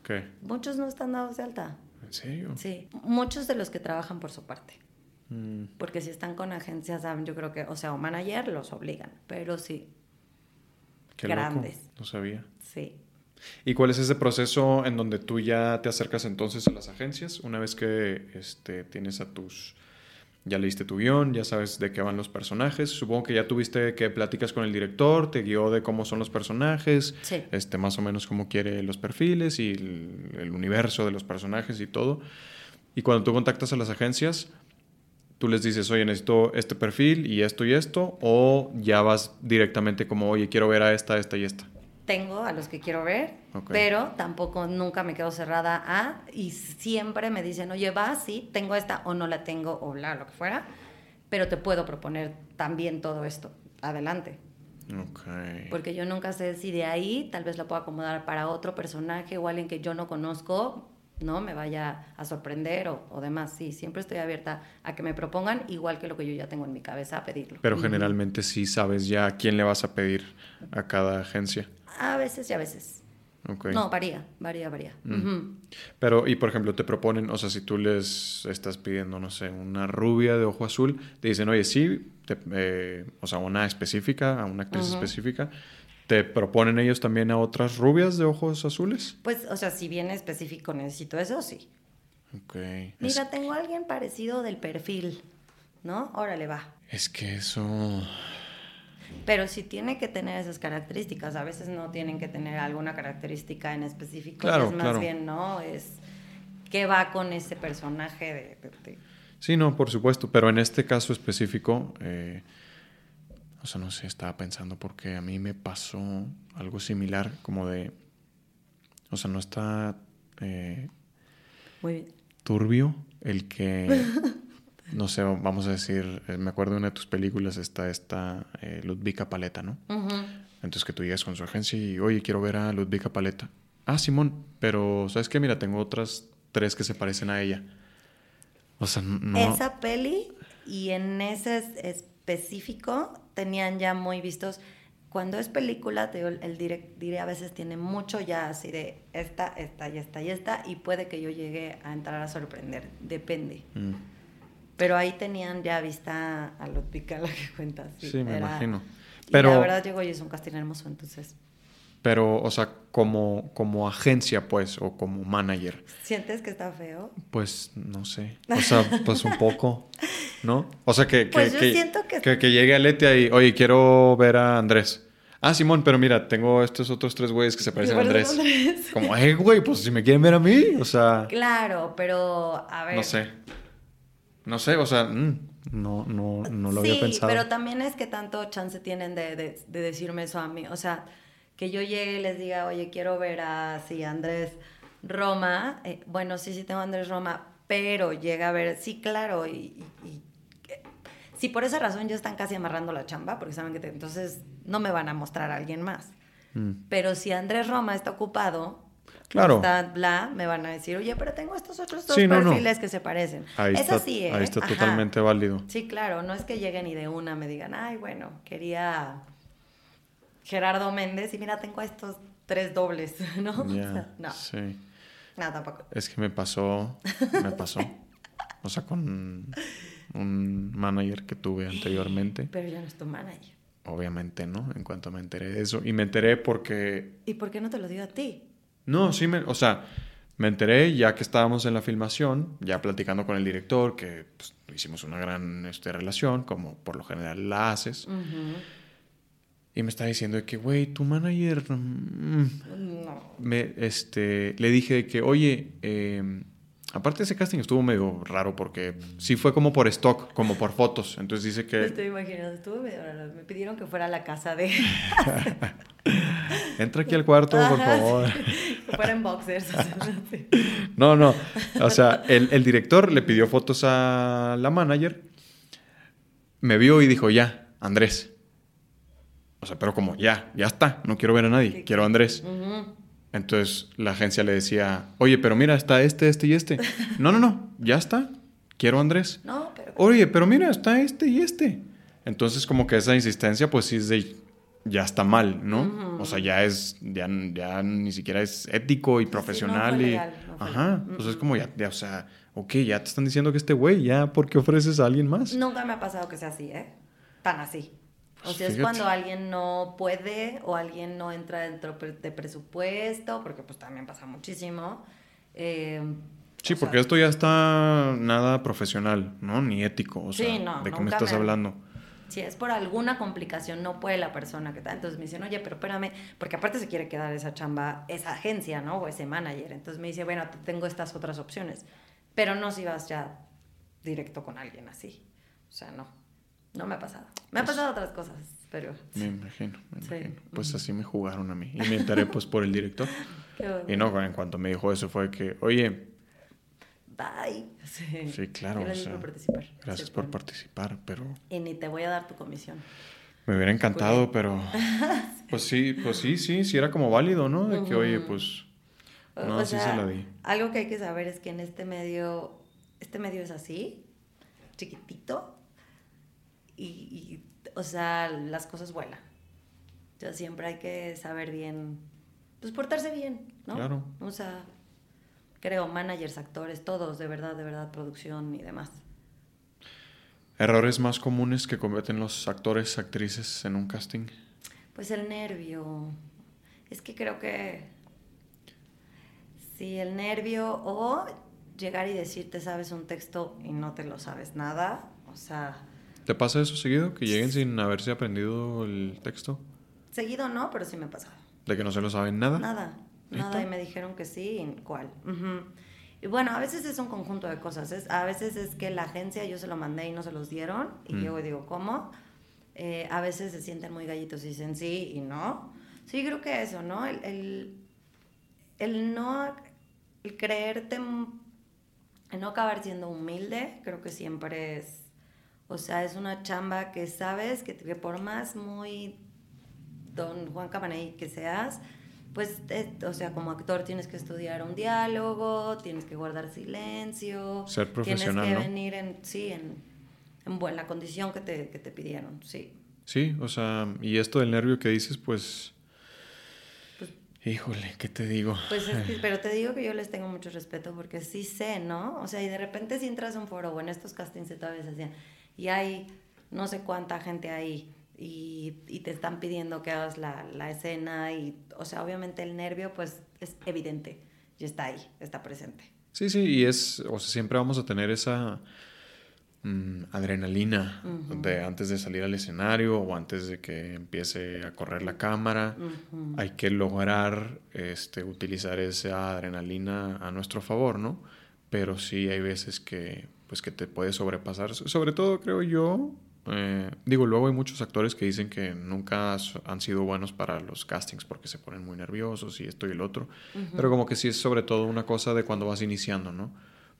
¿Qué? Muchos no están dados de alta. ¿En serio? Sí, muchos de los que trabajan por su parte. Mm. Porque si están con agencias, yo creo que, o sea, o manager los obligan, pero sí. Qué grandes. No sabía. Sí. ¿Y cuál es ese proceso en donde tú ya te acercas entonces a las agencias una vez que este, tienes a tus ya leíste tu guion, ya sabes de qué van los personajes. Supongo que ya tuviste que platicas con el director, te guió de cómo son los personajes, este, más o menos cómo quiere los perfiles y el, universo de los personajes y todo. Y cuando tú contactas a las agencias, tú les dices, oye, necesito este perfil y esto y esto, o ya vas directamente como, oye, quiero ver a esta, esta y esta tengo a los que quiero ver, pero tampoco nunca me quedo cerrada a, y siempre me dicen, oye, va, sí, tengo esta o no la tengo o bla, lo que fuera, pero te puedo proponer también todo esto. Adelante. Okay. Porque yo nunca sé si de ahí tal vez la puedo acomodar para otro personaje o alguien que yo no conozco, ¿no? Me vaya a sorprender o, o, demás. Sí, siempre estoy abierta a que me propongan, igual que lo que yo ya tengo en mi cabeza, a pedirlo. Pero generalmente sí sabes ya a quién le vas a pedir a cada agencia. A veces y a veces. No, varía, varía, varía. Mm. Pero, y por ejemplo, te proponen, o sea, si tú les estás pidiendo, no sé, una rubia de ojo azul, te dicen, oye, sí, eh, o sea, una específica, a una actriz específica, ¿te proponen ellos también a otras rubias de ojos azules? Pues, o sea, si bien específico necesito eso, sí. Ok. Mira, tengo a alguien parecido del perfil, ¿no? Órale, va. Es que eso pero sí tiene que tener esas características. A veces no tienen que tener alguna característica en específico. Claro, es más bien, ¿no? Es qué va con ese personaje de, Sí, no, por supuesto. Pero en este caso específico, eh, o sea, no sé, estaba pensando porque a mí me pasó algo similar, como de. O sea, no está. Eh, Muy Turbio el que. no sé, vamos a decir, eh, me acuerdo de una de tus películas, está esta eh, Ludvika Paleta, ¿no? Entonces que tú llegas con su agencia y, oye, quiero ver a Ludvika Paleta. Ah, Simón, pero ¿sabes qué? Mira, tengo otras tres que se parecen a ella. O sea, no... Esa peli y en ese específico tenían ya muy vistos... Cuando es película, te el direct, diré a veces tiene mucho ya así de esta, esta y esta y esta, y puede que yo llegue a entrar a sorprender, depende. Mm. Pero ahí tenían ya vista a Ludvika, la que cuentas. Sí, me imagino. Pero, y la verdad llegó y es un casting hermoso, entonces. Pero, o sea, como, como agencia, pues, o como manager. ¿Sientes que está feo? Pues, no sé. O sea, pues un poco, ¿no? O sea, que, que, pues yo siento que... que... Que, llegue a Letia y, oye, quiero ver a Andrés. Ah, Simón, pero mira, tengo estos otros tres güeyes que se parecen a Andrés. Andrés. Como, eh, güey, pues si me quieren ver a mí, o sea... Claro, pero, a ver... No sé. No sé, o sea, mm, no, no, no lo había pensado. pero también es que tanto chance tienen de, de, decirme eso a mí. O sea, que yo llegue y les diga, oye, quiero ver a sí, Andrés Roma. Eh, bueno, sí, sí tengo a Andrés Roma, pero llega a ver, sí, claro, y, si por esa razón ya están casi amarrando la chamba, porque saben que entonces no me van a mostrar a alguien más. Mm. Pero si Andrés Roma está ocupado, claro. está bla, me van a decir, oye, pero tengo estos otros dos perfiles que se parecen. Ahí está, sí, ¿eh? Ahí está totalmente válido. Sí, claro, no es que lleguen y de una me digan, ay, bueno, quería Gerardo Méndez y mira, tengo estos tres dobles, ¿no? no. Sí. No, tampoco. Es que me pasó, me pasó. o sea, con un manager que tuve anteriormente. Pero ya no es tu manager. Obviamente no, en cuanto me enteré de eso. Y me enteré porque... ¿Y por qué no te lo dio a ti? No, sí, me, o sea, me enteré ya que estábamos en la filmación, ya platicando con el director, que pues, hicimos una gran este, relación, como por lo general la haces. Y me está diciendo que, güey, tu manager... Mm, no. Me, este, le dije que, oye, eh, Aparte ese casting estuvo medio raro porque sí fue como por stock, como por fotos. Entonces dice que... estoy imaginando, estuvo medio raro. Me pidieron que fuera a la casa de... Entra aquí al cuarto, por favor. No, no. O sea, el, el director le pidió fotos a la manager. Me vio y dijo, ya, Andrés. O sea, pero como, ya, ya está. No quiero ver a nadie. Quiero a Andrés. Entonces la agencia le decía, oye, pero mira, está este, este y este. No, no, no, ya está. Quiero Andrés. No, pero... Oye, pero mira, está este y este. Entonces como que esa insistencia pues sí es de, ya está mal, ¿no? O sea, ya es, ya, ya ni siquiera es ético y profesional y... Ajá, pues es como ya, ya, o sea, ok, ya te están diciendo que este güey, ya, ¿por qué ofreces a alguien más? Nunca me ha pasado que sea así, ¿eh? Tan así. O sea, es cuando alguien no puede o alguien no entra dentro de presupuesto, porque pues también pasa muchísimo. Eh, sí, porque esto ya está nada profesional, ¿no? Ni ético. O sea, no, ¿de qué me estás hablando? Si es por alguna complicación, no puede la persona que está. Entonces me dicen, oye, pero espérame, porque aparte se quiere quedar esa chamba, esa agencia, ¿no? O ese manager. Entonces me dice, bueno, tengo estas otras opciones. Pero no si vas ya directo con alguien así. O sea, no. No me ha pasado. Me ha pues pasado otras cosas, pero... Me imagino, me imagino. Pues así me jugaron a mí. Y me enteré pues por el director. y no, en cuanto me dijo eso fue que, oye... Bye. Sí, claro. Gracias por participar. Gracias por participar, pero... Y ni te voy a dar tu comisión. Me hubiera encantado, pero... Pues sí, pues sí, sí, sí era como válido, ¿no? De que, oye, pues... No, así se la di. Algo que hay que saber es que en este medio... Este medio es así, chiquitito, y, o sea, las cosas vuelan. O siempre hay que saber bien, pues portarse bien, ¿no? Claro. O sea, creo, managers, actores, todos, de verdad, de verdad, producción y demás. ¿Errores más comunes que cometen los actores, actrices en un casting? Pues el nervio. Es que creo que sí, el nervio o llegar y decirte sabes un texto y no te lo sabes nada. O sea, ¿Te pasa eso seguido? ¿Que lleguen sin haberse aprendido el texto? Seguido no, pero sí me ha pasado. ¿De que no se lo saben nada? Nada, nada. Y me dijeron que sí, ¿cuál? Y bueno, a veces es un conjunto de cosas. Es, a veces es que la agencia yo se lo mandé y no se los dieron. Y mm. yo digo, ¿cómo? Eh, a veces se sienten muy gallitos y dicen sí y no. Sí, creo que eso, ¿no? El, el, el no, el creerte, el no acabar siendo humilde, creo que siempre es o sea, es una chamba que sabes que, por más muy don Juan Cabaney que seas, pues, o sea, como actor tienes que estudiar un diálogo, tienes que guardar silencio. Ser profesional, Tienes que venir en, sí, en, en buena condición que te, que te pidieron, sí. Sí, o sea, y esto del nervio que dices, pues... pues híjole, ¿qué te digo? Pues es que, pero te digo que yo les tengo mucho respeto porque sí sé, ¿no? O sea, y de repente si entras a un foro o en estos castings de todavía se hacían y hay no sé cuánta gente ahí y, y te están pidiendo que hagas la, la, escena y, o sea, obviamente el nervio pues es evidente y está ahí, está presente. Sí, sí, y es, o sea, siempre vamos a tener esa mm, adrenalina de antes de salir al escenario o antes de que empiece a correr la cámara. Hay que lograr este, utilizar esa adrenalina a nuestro favor, ¿no? Pero sí hay veces que pues que te puede sobrepasar. Sobre todo, creo yo, eh, digo, luego hay muchos actores que dicen que nunca han sido buenos para los castings porque se ponen muy nerviosos y esto y el otro. Pero como que sí es sobre todo una cosa de cuando vas iniciando, ¿no?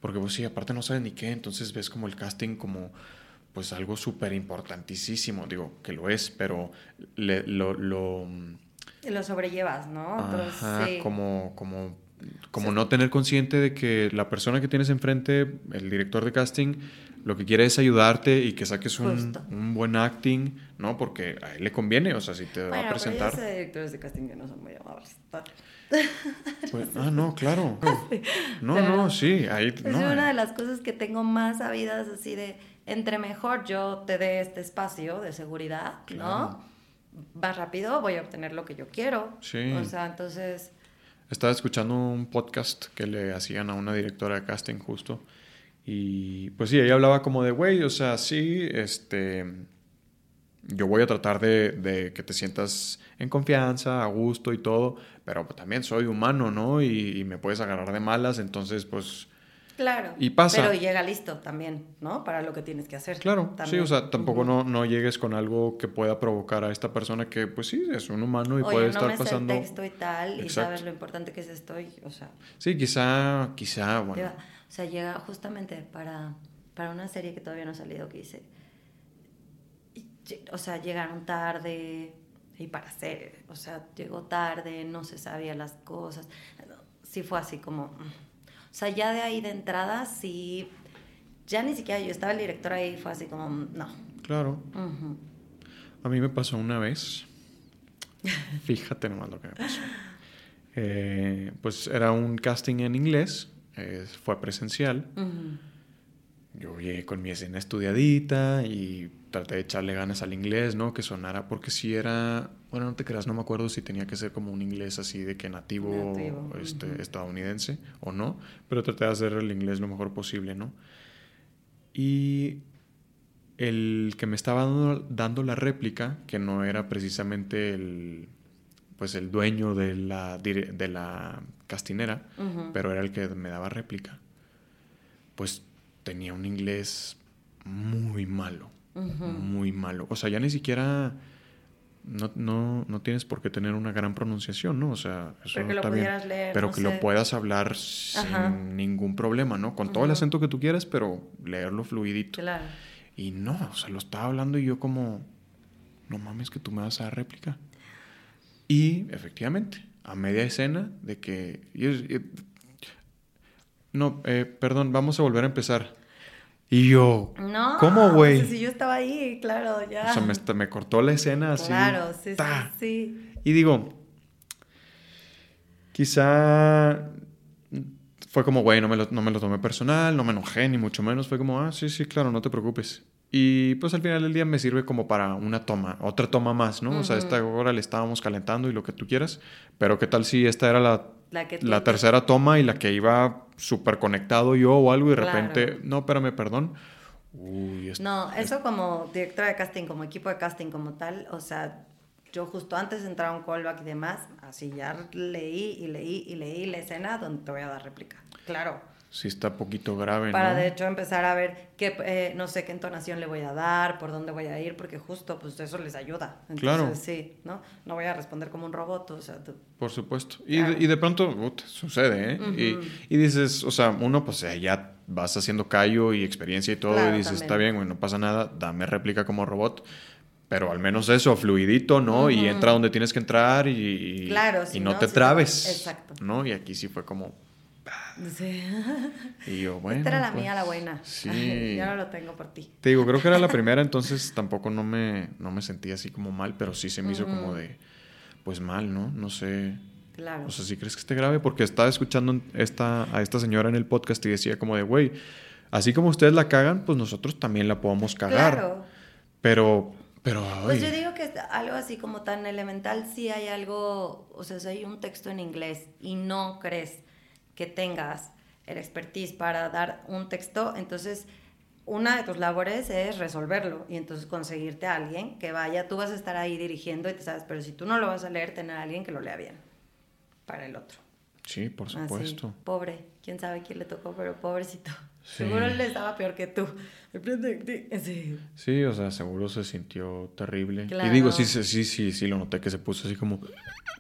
Porque pues sí, aparte no sabes ni qué, entonces ves como el casting como pues algo súper importantísimo, digo, que lo es, pero lo, lo... Lo sobrellevas, ¿no? Ajá, como, como, como no tener consciente de que la persona que tienes enfrente, el director de casting, lo que quiere es ayudarte y que saques un, un, buen acting, ¿no? Porque a él le conviene, o sea, si te va a presentar. Pero hay directores de casting que no son muy amables. Pues, ah, no, claro. No, no, sí. Ahí, es una de las cosas que tengo más sabidas así de entre mejor yo te dé este espacio de seguridad, ¿no? Más rápido voy a obtener lo que yo quiero. Sí. O sea, entonces... Estaba escuchando un podcast que le hacían a una directora de casting justo. Y pues sí, ella hablaba como de, güey, o sea, sí, este, yo voy a tratar de, de, que te sientas en confianza, a gusto y todo, pero también soy humano, ¿no? Y, y, me puedes agarrar de malas, entonces pues Claro. Y pasa. Pero llega listo también, ¿no? Para lo que tienes que hacer. Claro, sí, o sea, tampoco no, no llegues con algo que pueda provocar a esta persona que, pues sí, es un humano y puede estar pasando. el texto y tal, y sabes lo importante que es esto, o sea. Sí, quizá, quizá, bueno. o sea, llega justamente para, para una serie que todavía no ha salido que dice. O sea, llegaron tarde y para hacer, o sea, llegó tarde, no se sabía las cosas. Sí fue así como mm. O sea, ya de ahí de entrada, sí, ya ni siquiera yo estaba el director ahí, fue así como, no. Claro. A mí me pasó una vez, fíjate nomás lo que me pasó. Eh, pues era un casting en inglés, eh, fue presencial. Yo llegué con mi escena estudiadita y traté de echarle ganas al inglés, ¿no? Que sonara, porque si era, bueno, no te creas, no me acuerdo si tenía que ser como un inglés así de que nativo, este, estadounidense o no, pero traté de hacer el inglés lo mejor posible, ¿no? Y el que me estaba dando, la réplica, que no era precisamente el, pues el dueño de la, de la castinera, pero era el que me daba réplica, pues tenía un inglés muy malo muy malo. O sea, ya ni siquiera... No, no, no, tienes por qué tener una gran pronunciación, ¿no? O sea, eso pero que lo leer, Pero que lo puedas hablar sin ningún problema, ¿no? Con todo el acento que tú quieras, pero leerlo fluidito. Claro. Y no, o sea, lo estaba hablando y yo como, no mames que tú me vas a dar réplica. Y efectivamente, a media escena de que... no, eh, perdón, vamos a volver a empezar. Y yo, no, ¿cómo, güey? si yo estaba ahí, claro, ya. O sea, me, me cortó la escena así. Claro, sí, sí, sí. Y digo, quizá fue como, güey, no, me lo, no me lo tomé personal, no me enojé, ni mucho menos. Fue como, ah, sí, sí, claro, no te preocupes. Y pues al final del día me sirve como para una toma, otra toma más, ¿no? O sea, esta hora le estábamos calentando y lo que tú quieras, pero ¿qué tal si esta era la la, tercera toma y la que iba súper conectado yo o algo y de repente, no, espérame, perdón. Uy, no, eso como directora de casting, como equipo de casting como tal, o sea, yo justo antes de entrar a un callback y demás, así ya leí y leí y leí la escena donde te voy a dar réplica. Claro sí está poquito grave, Para de hecho empezar a ver qué, eh, no sé qué entonación le voy a dar, por dónde voy a ir, porque justo pues eso les ayuda. Entonces, claro. sí, ¿no? No voy a responder como un robot, o sea... Por supuesto. Y, de, y de pronto sucede, ¿eh? y, y, dices, o sea, uno pues ya vas haciendo callo y experiencia y todo, y dices, está bien, bueno, no pasa nada, dame réplica como robot. Pero al menos eso, fluidito, ¿no? Y entra donde tienes que entrar y, claro, y no, te trabes. Exacto. ¿No? Y aquí sí fue como, Sí. Y yo, bueno. Esta era la mía, la pues, buena. Sí. ya no lo tengo por ti. Te digo, creo que era la primera, entonces tampoco no me, no me sentí así como mal, pero sí se me hizo como de, pues mal, ¿no? No sé. Claro. O sea, si crees que esté grave, porque estaba escuchando esta, a esta señora en el podcast y decía como de, güey, así como ustedes la cagan, pues nosotros también la podemos cagar. Claro. Pero, pero... Pues yo digo que algo así como tan elemental, sí hay algo, o sea, si hay un texto en inglés y no crees que tengas el expertise para dar un texto, entonces una de tus labores es resolverlo y entonces conseguirte a alguien que vaya, tú vas a estar ahí dirigiendo y te sabes, pero si tú no lo vas a leer, tener a alguien que lo lea bien para el otro. Sí, por supuesto. pobre, quién sabe quién le tocó, pero pobrecito. Seguro él estaba peor que tú. Sí. sí, o sea, seguro se sintió terrible. Y digo, sí, sí, sí, sí, lo noté que se puso así como...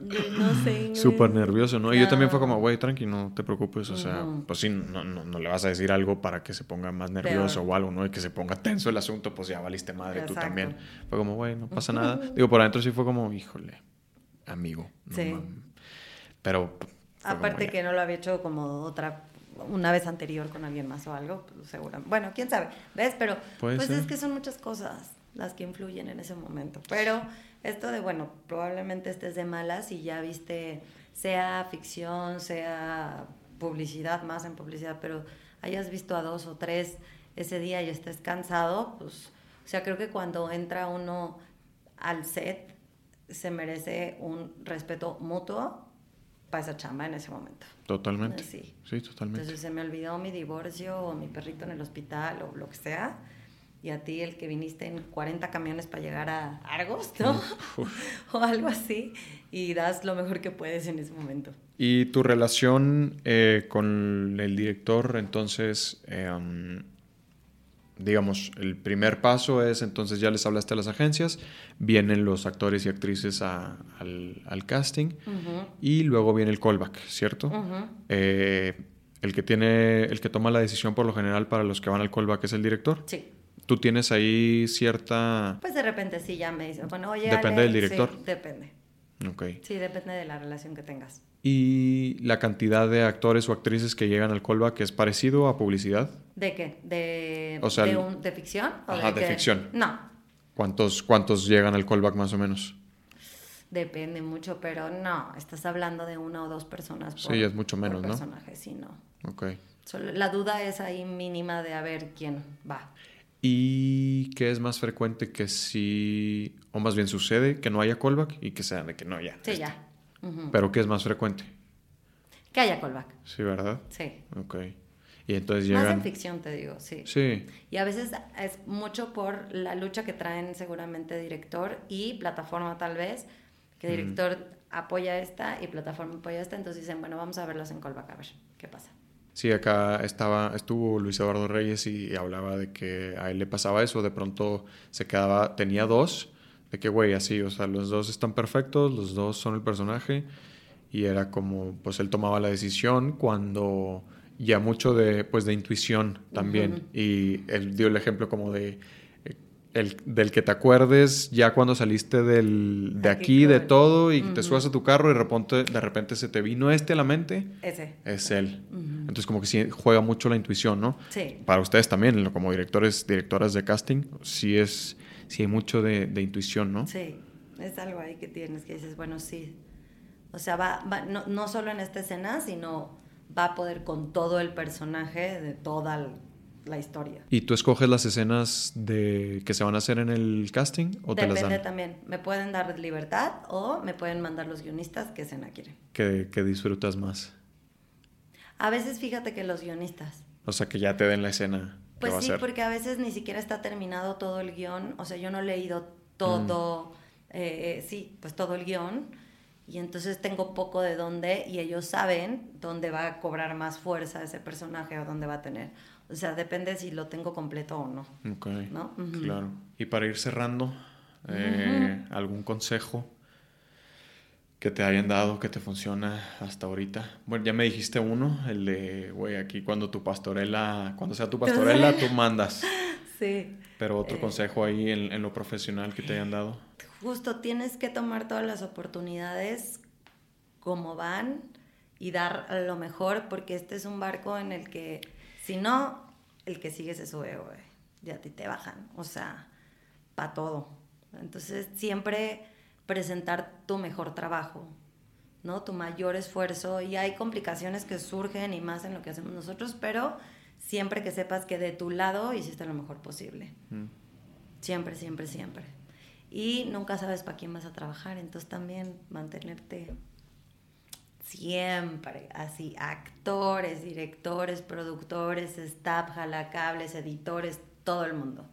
No sé. Súper nervioso, ¿no? Y yo también fue como, güey, tranqui, no te preocupes. O sea, pues sí, no, no, no, le vas a decir algo para que se ponga más nervioso o algo, ¿no? Y que se ponga tenso el asunto, pues ya valiste madre tú también. Fue como, güey, no pasa nada. Digo, por adentro sí fue como, híjole, amigo. sí. Pero... Aparte que no lo había hecho como otra una vez anterior con alguien más o algo, pues seguro. Bueno, quién sabe, ¿ves? Pero pues es que son muchas cosas las que influyen en ese momento. Pero esto de, bueno, probablemente estés de malas y ya viste, sea ficción, sea publicidad, más en publicidad, pero hayas visto a dos o tres ese día y estés cansado, pues, o sea, creo que cuando entra uno al set se merece un respeto mutuo para esa chamba en ese momento. Totalmente. Sí. sí, totalmente. Entonces se me olvidó mi divorcio o mi perrito en el hospital o lo que sea. Y a ti el que viniste en 40 camiones para llegar a Argos, ¿no? o algo así. Y das lo mejor que puedes en ese momento. ¿Y tu relación eh, con el director, entonces, eh, digamos, el primer paso es, entonces ya les hablaste a las agencias, vienen los actores y actrices al, casting y luego viene el callback, ¿cierto? Eh, el que tiene, el que toma la decisión por lo general para los que van al callback es el director. Sí. ¿Tú tienes ahí cierta...? Pues de repente sí, ya me dicen, bueno, oye... Depende del director. Sí, depende. Ok. Sí, depende de la relación que tengas. ¿Y la cantidad de actores o actrices que llegan al callback es parecido a publicidad? ¿De qué? ¿De, de, ficción? ajá, de, ficción. No. ¿Cuántos, ¿Cuántos llegan al callback más o menos? Depende mucho, pero no, estás hablando de una o dos personas por, sí, es mucho menos, por personaje, sí, no. Ok. la duda es ahí mínima de a ver quién va. ¿Y qué es más frecuente que si, o más bien sucede, que no haya callback y que sea de que no haya? Sí, ya. Pero ¿qué es más frecuente? Que haya callback. Sí, ¿verdad? Sí. Ok. Y entonces llegan... Más en ficción, te digo, sí. Sí. Y a veces es mucho por la lucha que traen seguramente director y plataforma tal vez, que director apoya esta y plataforma apoya esta, entonces dicen, bueno, vamos a verlos en callback, a ver qué pasa. Sí, acá estaba, estuvo Luis Eduardo Reyes y hablaba de que a él le pasaba eso, de pronto se quedaba, tenía dos, de que, güey, así, o sea, los dos están perfectos, los dos son el personaje. Y era como, pues él tomaba la decisión cuando ya mucho de, pues, de intuición también. Y él dio el ejemplo como de, eh, el, del que te acuerdes ya cuando saliste del, de aquí, de todo, y te subas a tu carro y de repente, de repente se te vino este a la mente. Ese. Es él. Entonces como que sí juega mucho la intuición, ¿no? Sí. Para ustedes también, como directores, directoras de casting, sí es sí hay mucho de, de, intuición, ¿no? Sí, es algo ahí que tienes que dices, bueno, sí. O sea, va, va no, no, solo en esta escena, sino va a poder con todo el personaje de toda la historia. ¿Y tú escoges las escenas de que se van a hacer en el casting o te las dan? también. Me pueden dar libertad o me pueden mandar los guionistas qué escena quieren. ¿Qué, qué disfrutas más? A veces fíjate que los guionistas. O sea, que ya te den la escena. Pues sí, porque a veces ni siquiera está terminado todo el guion. O sea, yo no he leído todo, mm. eh, eh, sí, pues todo el guion. Y entonces tengo poco de dónde y ellos saben dónde va a cobrar más fuerza ese personaje o dónde va a tener. O sea, depende si lo tengo completo o no. Ok. ¿no? Claro. Y para ir cerrando, eh, ¿algún consejo que te hayan dado, que te funciona hasta ahorita? Bueno, ya me dijiste uno, el de, güey, aquí cuando tu pastorela, cuando sea tu pastorela, tú mandas. Sí. Pero otro eh, consejo ahí en, en, lo profesional que te hayan dado. Justo, tienes que tomar todas las oportunidades como van y dar lo mejor, porque este es un barco en el que, si no, el que sigue se sube, güey. Ya ti te bajan, o sea, para todo. Entonces, siempre presentar tu mejor trabajo, ¿no? Tu mayor esfuerzo y hay complicaciones que surgen y más en lo que hacemos nosotros, pero siempre que sepas que de tu lado hiciste lo mejor posible. Mm. Siempre, siempre, siempre. Y nunca sabes para quién vas a trabajar, entonces también mantenerte siempre así, actores, directores, productores, staff, jalacables, editores, todo el mundo.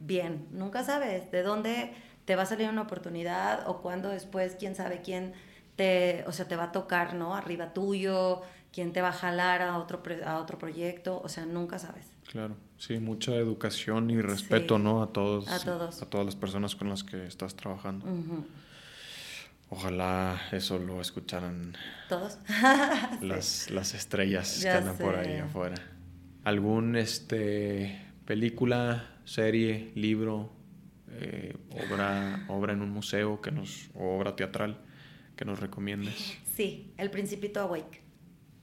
Bien, nunca sabes de dónde te va a salir una oportunidad o cuando después, quién sabe quién te, o sea, te va a tocar, ¿no? Arriba tuyo, quién te va a jalar a otro, a otro proyecto, o sea, nunca sabes. Claro, sí, mucha educación y respeto, ¿no? A todos, a todos. A todas las personas con las que estás trabajando. Ojalá eso lo escucharan todos las, las estrellas que andan por ahí afuera. ¿Algún este película, serie, libro, eh, obra, obra en un museo que nos, o obra teatral que nos recomiendes? Sí, El Principito Awake,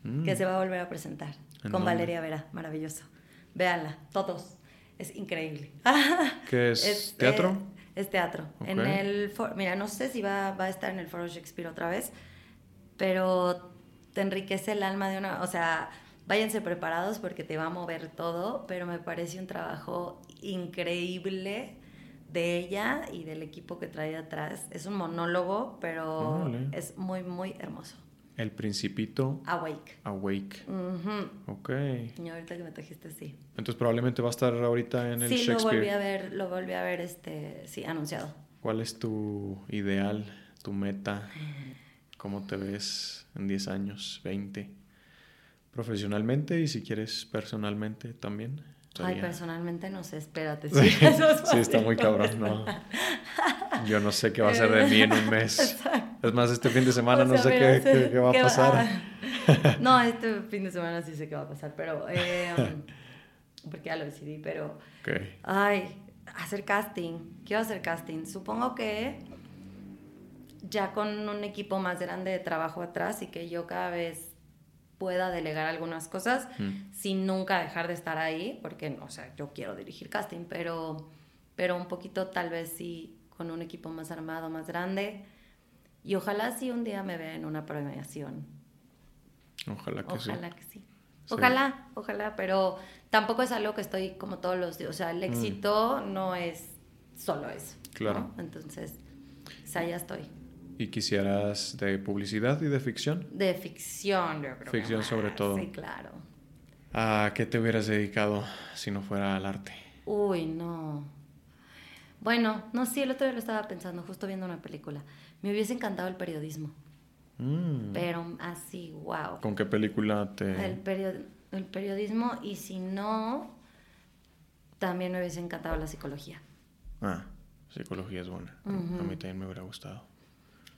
mm. que se va a volver a presentar con Valeria Vera, maravilloso. Véanla, todos, es increíble. ¿Qué es? ¿Teatro? Es, teatro. En el mira, no sé si va, va a estar en el Foro Shakespeare otra vez, pero te enriquece el alma de una, o sea, váyanse preparados porque te va a mover todo, pero me parece un trabajo increíble de ella y del equipo que trae atrás. Es un monólogo, pero es muy, muy hermoso. El Principito. Awake. Awake. Ok. Y ahorita que me trajiste, sí. Entonces probablemente va a estar ahorita en el Shakespeare. Sí, lo volví a ver, lo volví a ver, este, sí, anunciado. ¿Cuál es tu ideal, tu meta? ¿Cómo te ves en 10 años, 20? profesionalmente y si quieres personalmente también. Ay, personalmente no sé, espérate. Sí, está muy cabrón, ¿no? Yo no sé qué va a ser de mí en un mes. Es más, este fin de semana no sé qué, va a pasar. no, este fin de semana sí sé qué va a pasar, pero... Em, porque ya lo decidí, pero... Ay, hacer casting. Quiero hacer casting. Supongo que ya con un equipo más grande de trabajo atrás y que yo cada vez pueda delegar algunas cosas sin nunca dejar de estar ahí, porque, o sea, yo quiero dirigir casting, pero, pero un poquito tal vez sí con un equipo más armado, más grande. Y ojalá sí un día me vea en una premiación. Ojalá que ojalá Que sí. Ojalá, ojalá, pero tampoco es algo que estoy como todos los días. O sea, el mm. éxito no es solo eso. Claro. Entonces, pues allá estoy. ¿Y quisieras de publicidad y de ficción? De ficción, yo creo. Ficción sobre todo. Sí, claro. ¿A qué te hubieras dedicado si no fuera al arte? Uy, no. Bueno, no, sí, el otro día lo estaba pensando, justo viendo una película. Me hubiese encantado el periodismo. Mm. Pero así, wow. ¿Con qué película te...? El, el periodismo y si no, también me hubiese encantado la psicología. Ah, psicología es buena. A mí también me hubiera gustado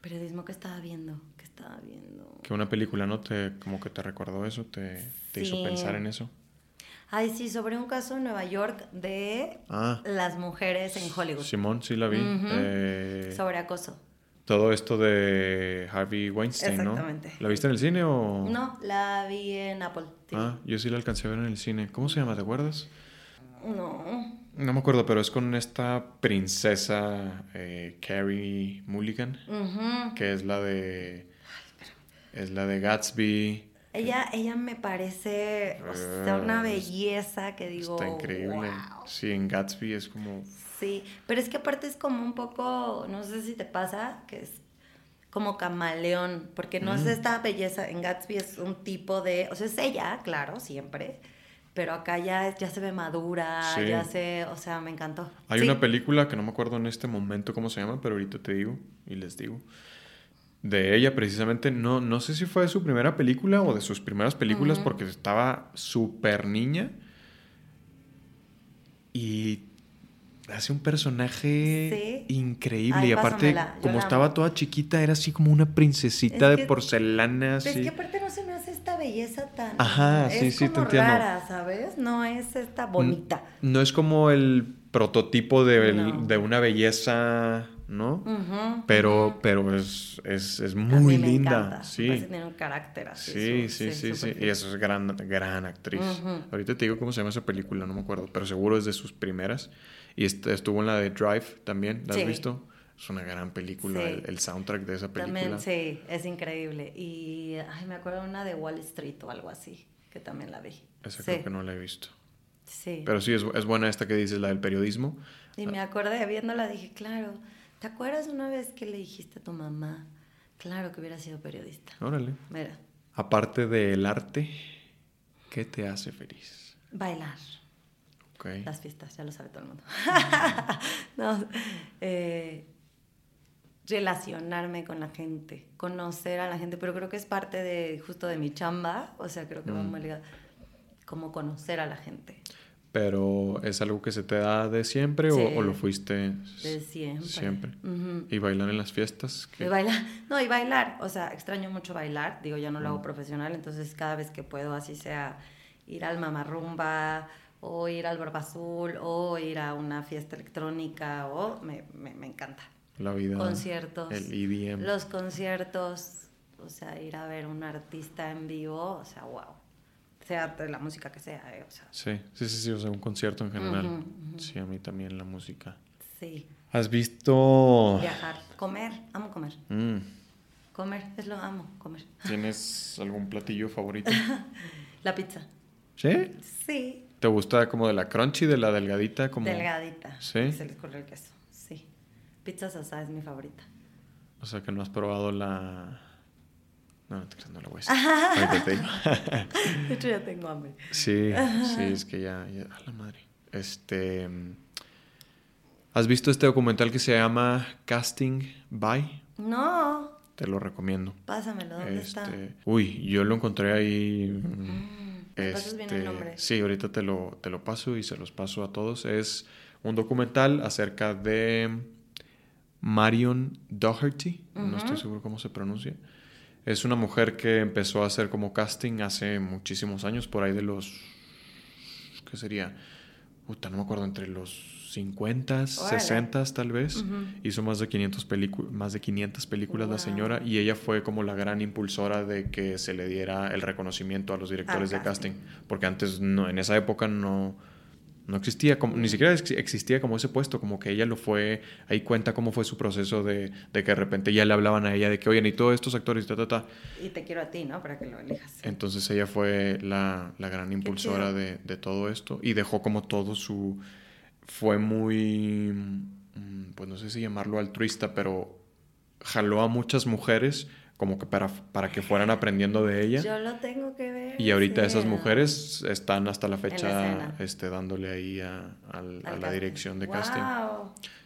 periodismo que estaba viendo, que estaba viendo. Que una película, ¿no? Te, como que te recordó eso, te, te hizo pensar en eso. Ay, sí, sobre un caso en Nueva York de ah. las mujeres en Hollywood. Simón, sí la vi. Eh, sobre acoso. Todo esto de Harvey Weinstein, Exactamente. ¿no? ¿La viste en el cine o...? No, la vi en Apple Ah, yo sí la alcancé a ver en el cine. ¿Cómo se llama? ¿Te acuerdas? No. No me acuerdo, pero es con esta princesa eh, Carrie Mulligan, que es la de. es la de Gatsby. Ella, ella me parece una ah, belleza que digo. Está increíble. Sí, en Gatsby es como. Sí, pero es que aparte es como un poco, no sé si te pasa, que es como camaleón, porque no es mm. esta belleza, en Gatsby es un tipo de, o sea, es ella, claro, siempre, pero acá ya, ya se ve madura, ya se, o sea, me encantó. Hay una película que no me acuerdo en este momento cómo se llama, pero ahorita te digo y les digo. De ella precisamente, no, no sé si fue de su primera película o de sus primeras películas porque estaba súper niña y hace un personaje increíble. y aparte, como estaba toda chiquita, era así como una princesita de porcelana. Es que aparte no se me hace esta belleza tan. Ajá, sí, sí, te entiendo. rara, ¿sabes? No es esta bonita. No, es como el prototipo de, de una belleza. ¿no? pero, pero es, es, es muy linda. Sí. Tiene un carácter así. Sí, sí, sí, sí. Y es gran, gran actriz. Ahorita te digo cómo se llama esa película, no me acuerdo, pero seguro es de sus primeras. Y estuvo en la de Drive también, ¿la has visto? Es una gran película, el, soundtrack de esa película. También, sí, es increíble. Y ay, me acuerdo una de Wall Street o algo así, que también la vi. Esa creo que no la he visto. Sí. Pero sí, es, es, buena esta que dices, la del periodismo. Y me acordé, viéndola, dije, claro, ¿te acuerdas una vez que le dijiste a tu mamá, claro que hubiera sido periodista? Órale. Mira. Aparte del arte, ¿qué te hace feliz? Bailar. Las fiestas, ya lo sabe todo el mundo. no, eh, relacionarme con la gente, conocer a la gente, pero creo que es parte de justo de mi chamba, o sea, creo que va mm. muy ligado, como conocer a la gente. Pero ¿es algo que se te da de siempre o, lo fuiste de siempre? Siempre. ¿Y bailar en las fiestas? Y bailar, no, y bailar, o sea, extraño mucho bailar, digo, ya no lo hago mm. profesional, entonces cada vez que puedo, así sea ir al mamarrumba o ir al barba azul o ir a una fiesta electrónica o me, me, me encanta la vida. Conciertos. El EDM. Los conciertos, o sea, ir a ver un artista en vivo, o sea, wow. Sea de la música que sea, eh, o sea. Sí, sí, sí, sí, o sea, un concierto en general. Sí, a mí también la música. Sí. ¿Has visto...? Viajar, comer, amo comer. Mm. Comer, es lo amo, comer. ¿Tienes algún platillo favorito? la pizza. ¿Sí? Sí. ¿Te gusta como de la crunchy, de la delgadita? Como... Delgadita. Sí. Se les corre el queso. Pizza sasa es mi favorita. O sea que no has probado la. No, no, no la voy a decir. de hecho, ya tengo hambre. Sí, sí, es que ya, A la madre. Este. ¿Has visto este documental que se llama Casting by? No. Te lo recomiendo. Pásamelo, ¿dónde está? Este, uy, yo lo encontré ahí. Mm, este, bien el nombre? Sí, ahorita te lo, te lo paso y se los paso a todos. Es un documental acerca de Marion Doherty, no estoy seguro cómo se pronuncia. Es una mujer que empezó a hacer como casting hace muchísimos años, por ahí de los. ¿Qué sería? Puta, no me acuerdo, entre los 50, 60 tal vez. Hizo más de 500, más de 500 películas la señora y ella fue como la gran impulsora de que se le diera el reconocimiento a los directores de casting. Porque antes, no, en esa época no no existía, como, ni siquiera existía como ese puesto, como que ella lo fue, ahí cuenta cómo fue su proceso de, de que de repente ya le hablaban a ella de que, oye, y todos estos actores, ta, ta, ta. Y te quiero a ti, ¿no? Para que lo elijas. Entonces ella fue la, la gran impulsora de, de, todo esto y dejó como todo su... Fue muy, mm, pues no sé si llamarlo altruista, pero jaló a muchas muchas como que para, para que fueran aprendiendo de ella. Yo lo tengo que ver. Y ahorita esas mujeres están hasta la fecha este, dándole ahí a, la dirección de casting.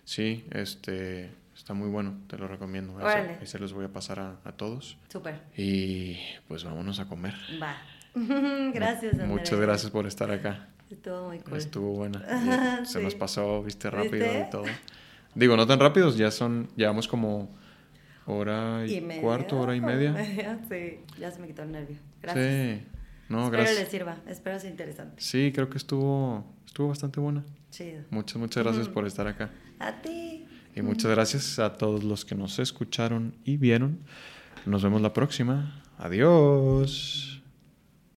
Sí, este, está muy bueno, te lo recomiendo. Ahí se los voy a pasar a, todos. Súper. Y pues vámonos a comer. Va. gracias, Andrés. Muchas gracias por estar acá. Estuvo muy cool. Estuvo buena. Se nos pasó, viste, rápido y todo. Digo, no tan rápidos, ya son, llevamos como hora y, cuarto, hora y media. Sí, ya se me quitó el nervio. Gracias. Sí, no, espero gracias. les sirva, espero sea interesante. Sí, creo que estuvo, estuvo bastante buena. Chido. Muchas, muchas gracias por estar acá. A ti. Y muchas gracias a todos los que nos escucharon y vieron. Nos vemos la próxima. Adiós.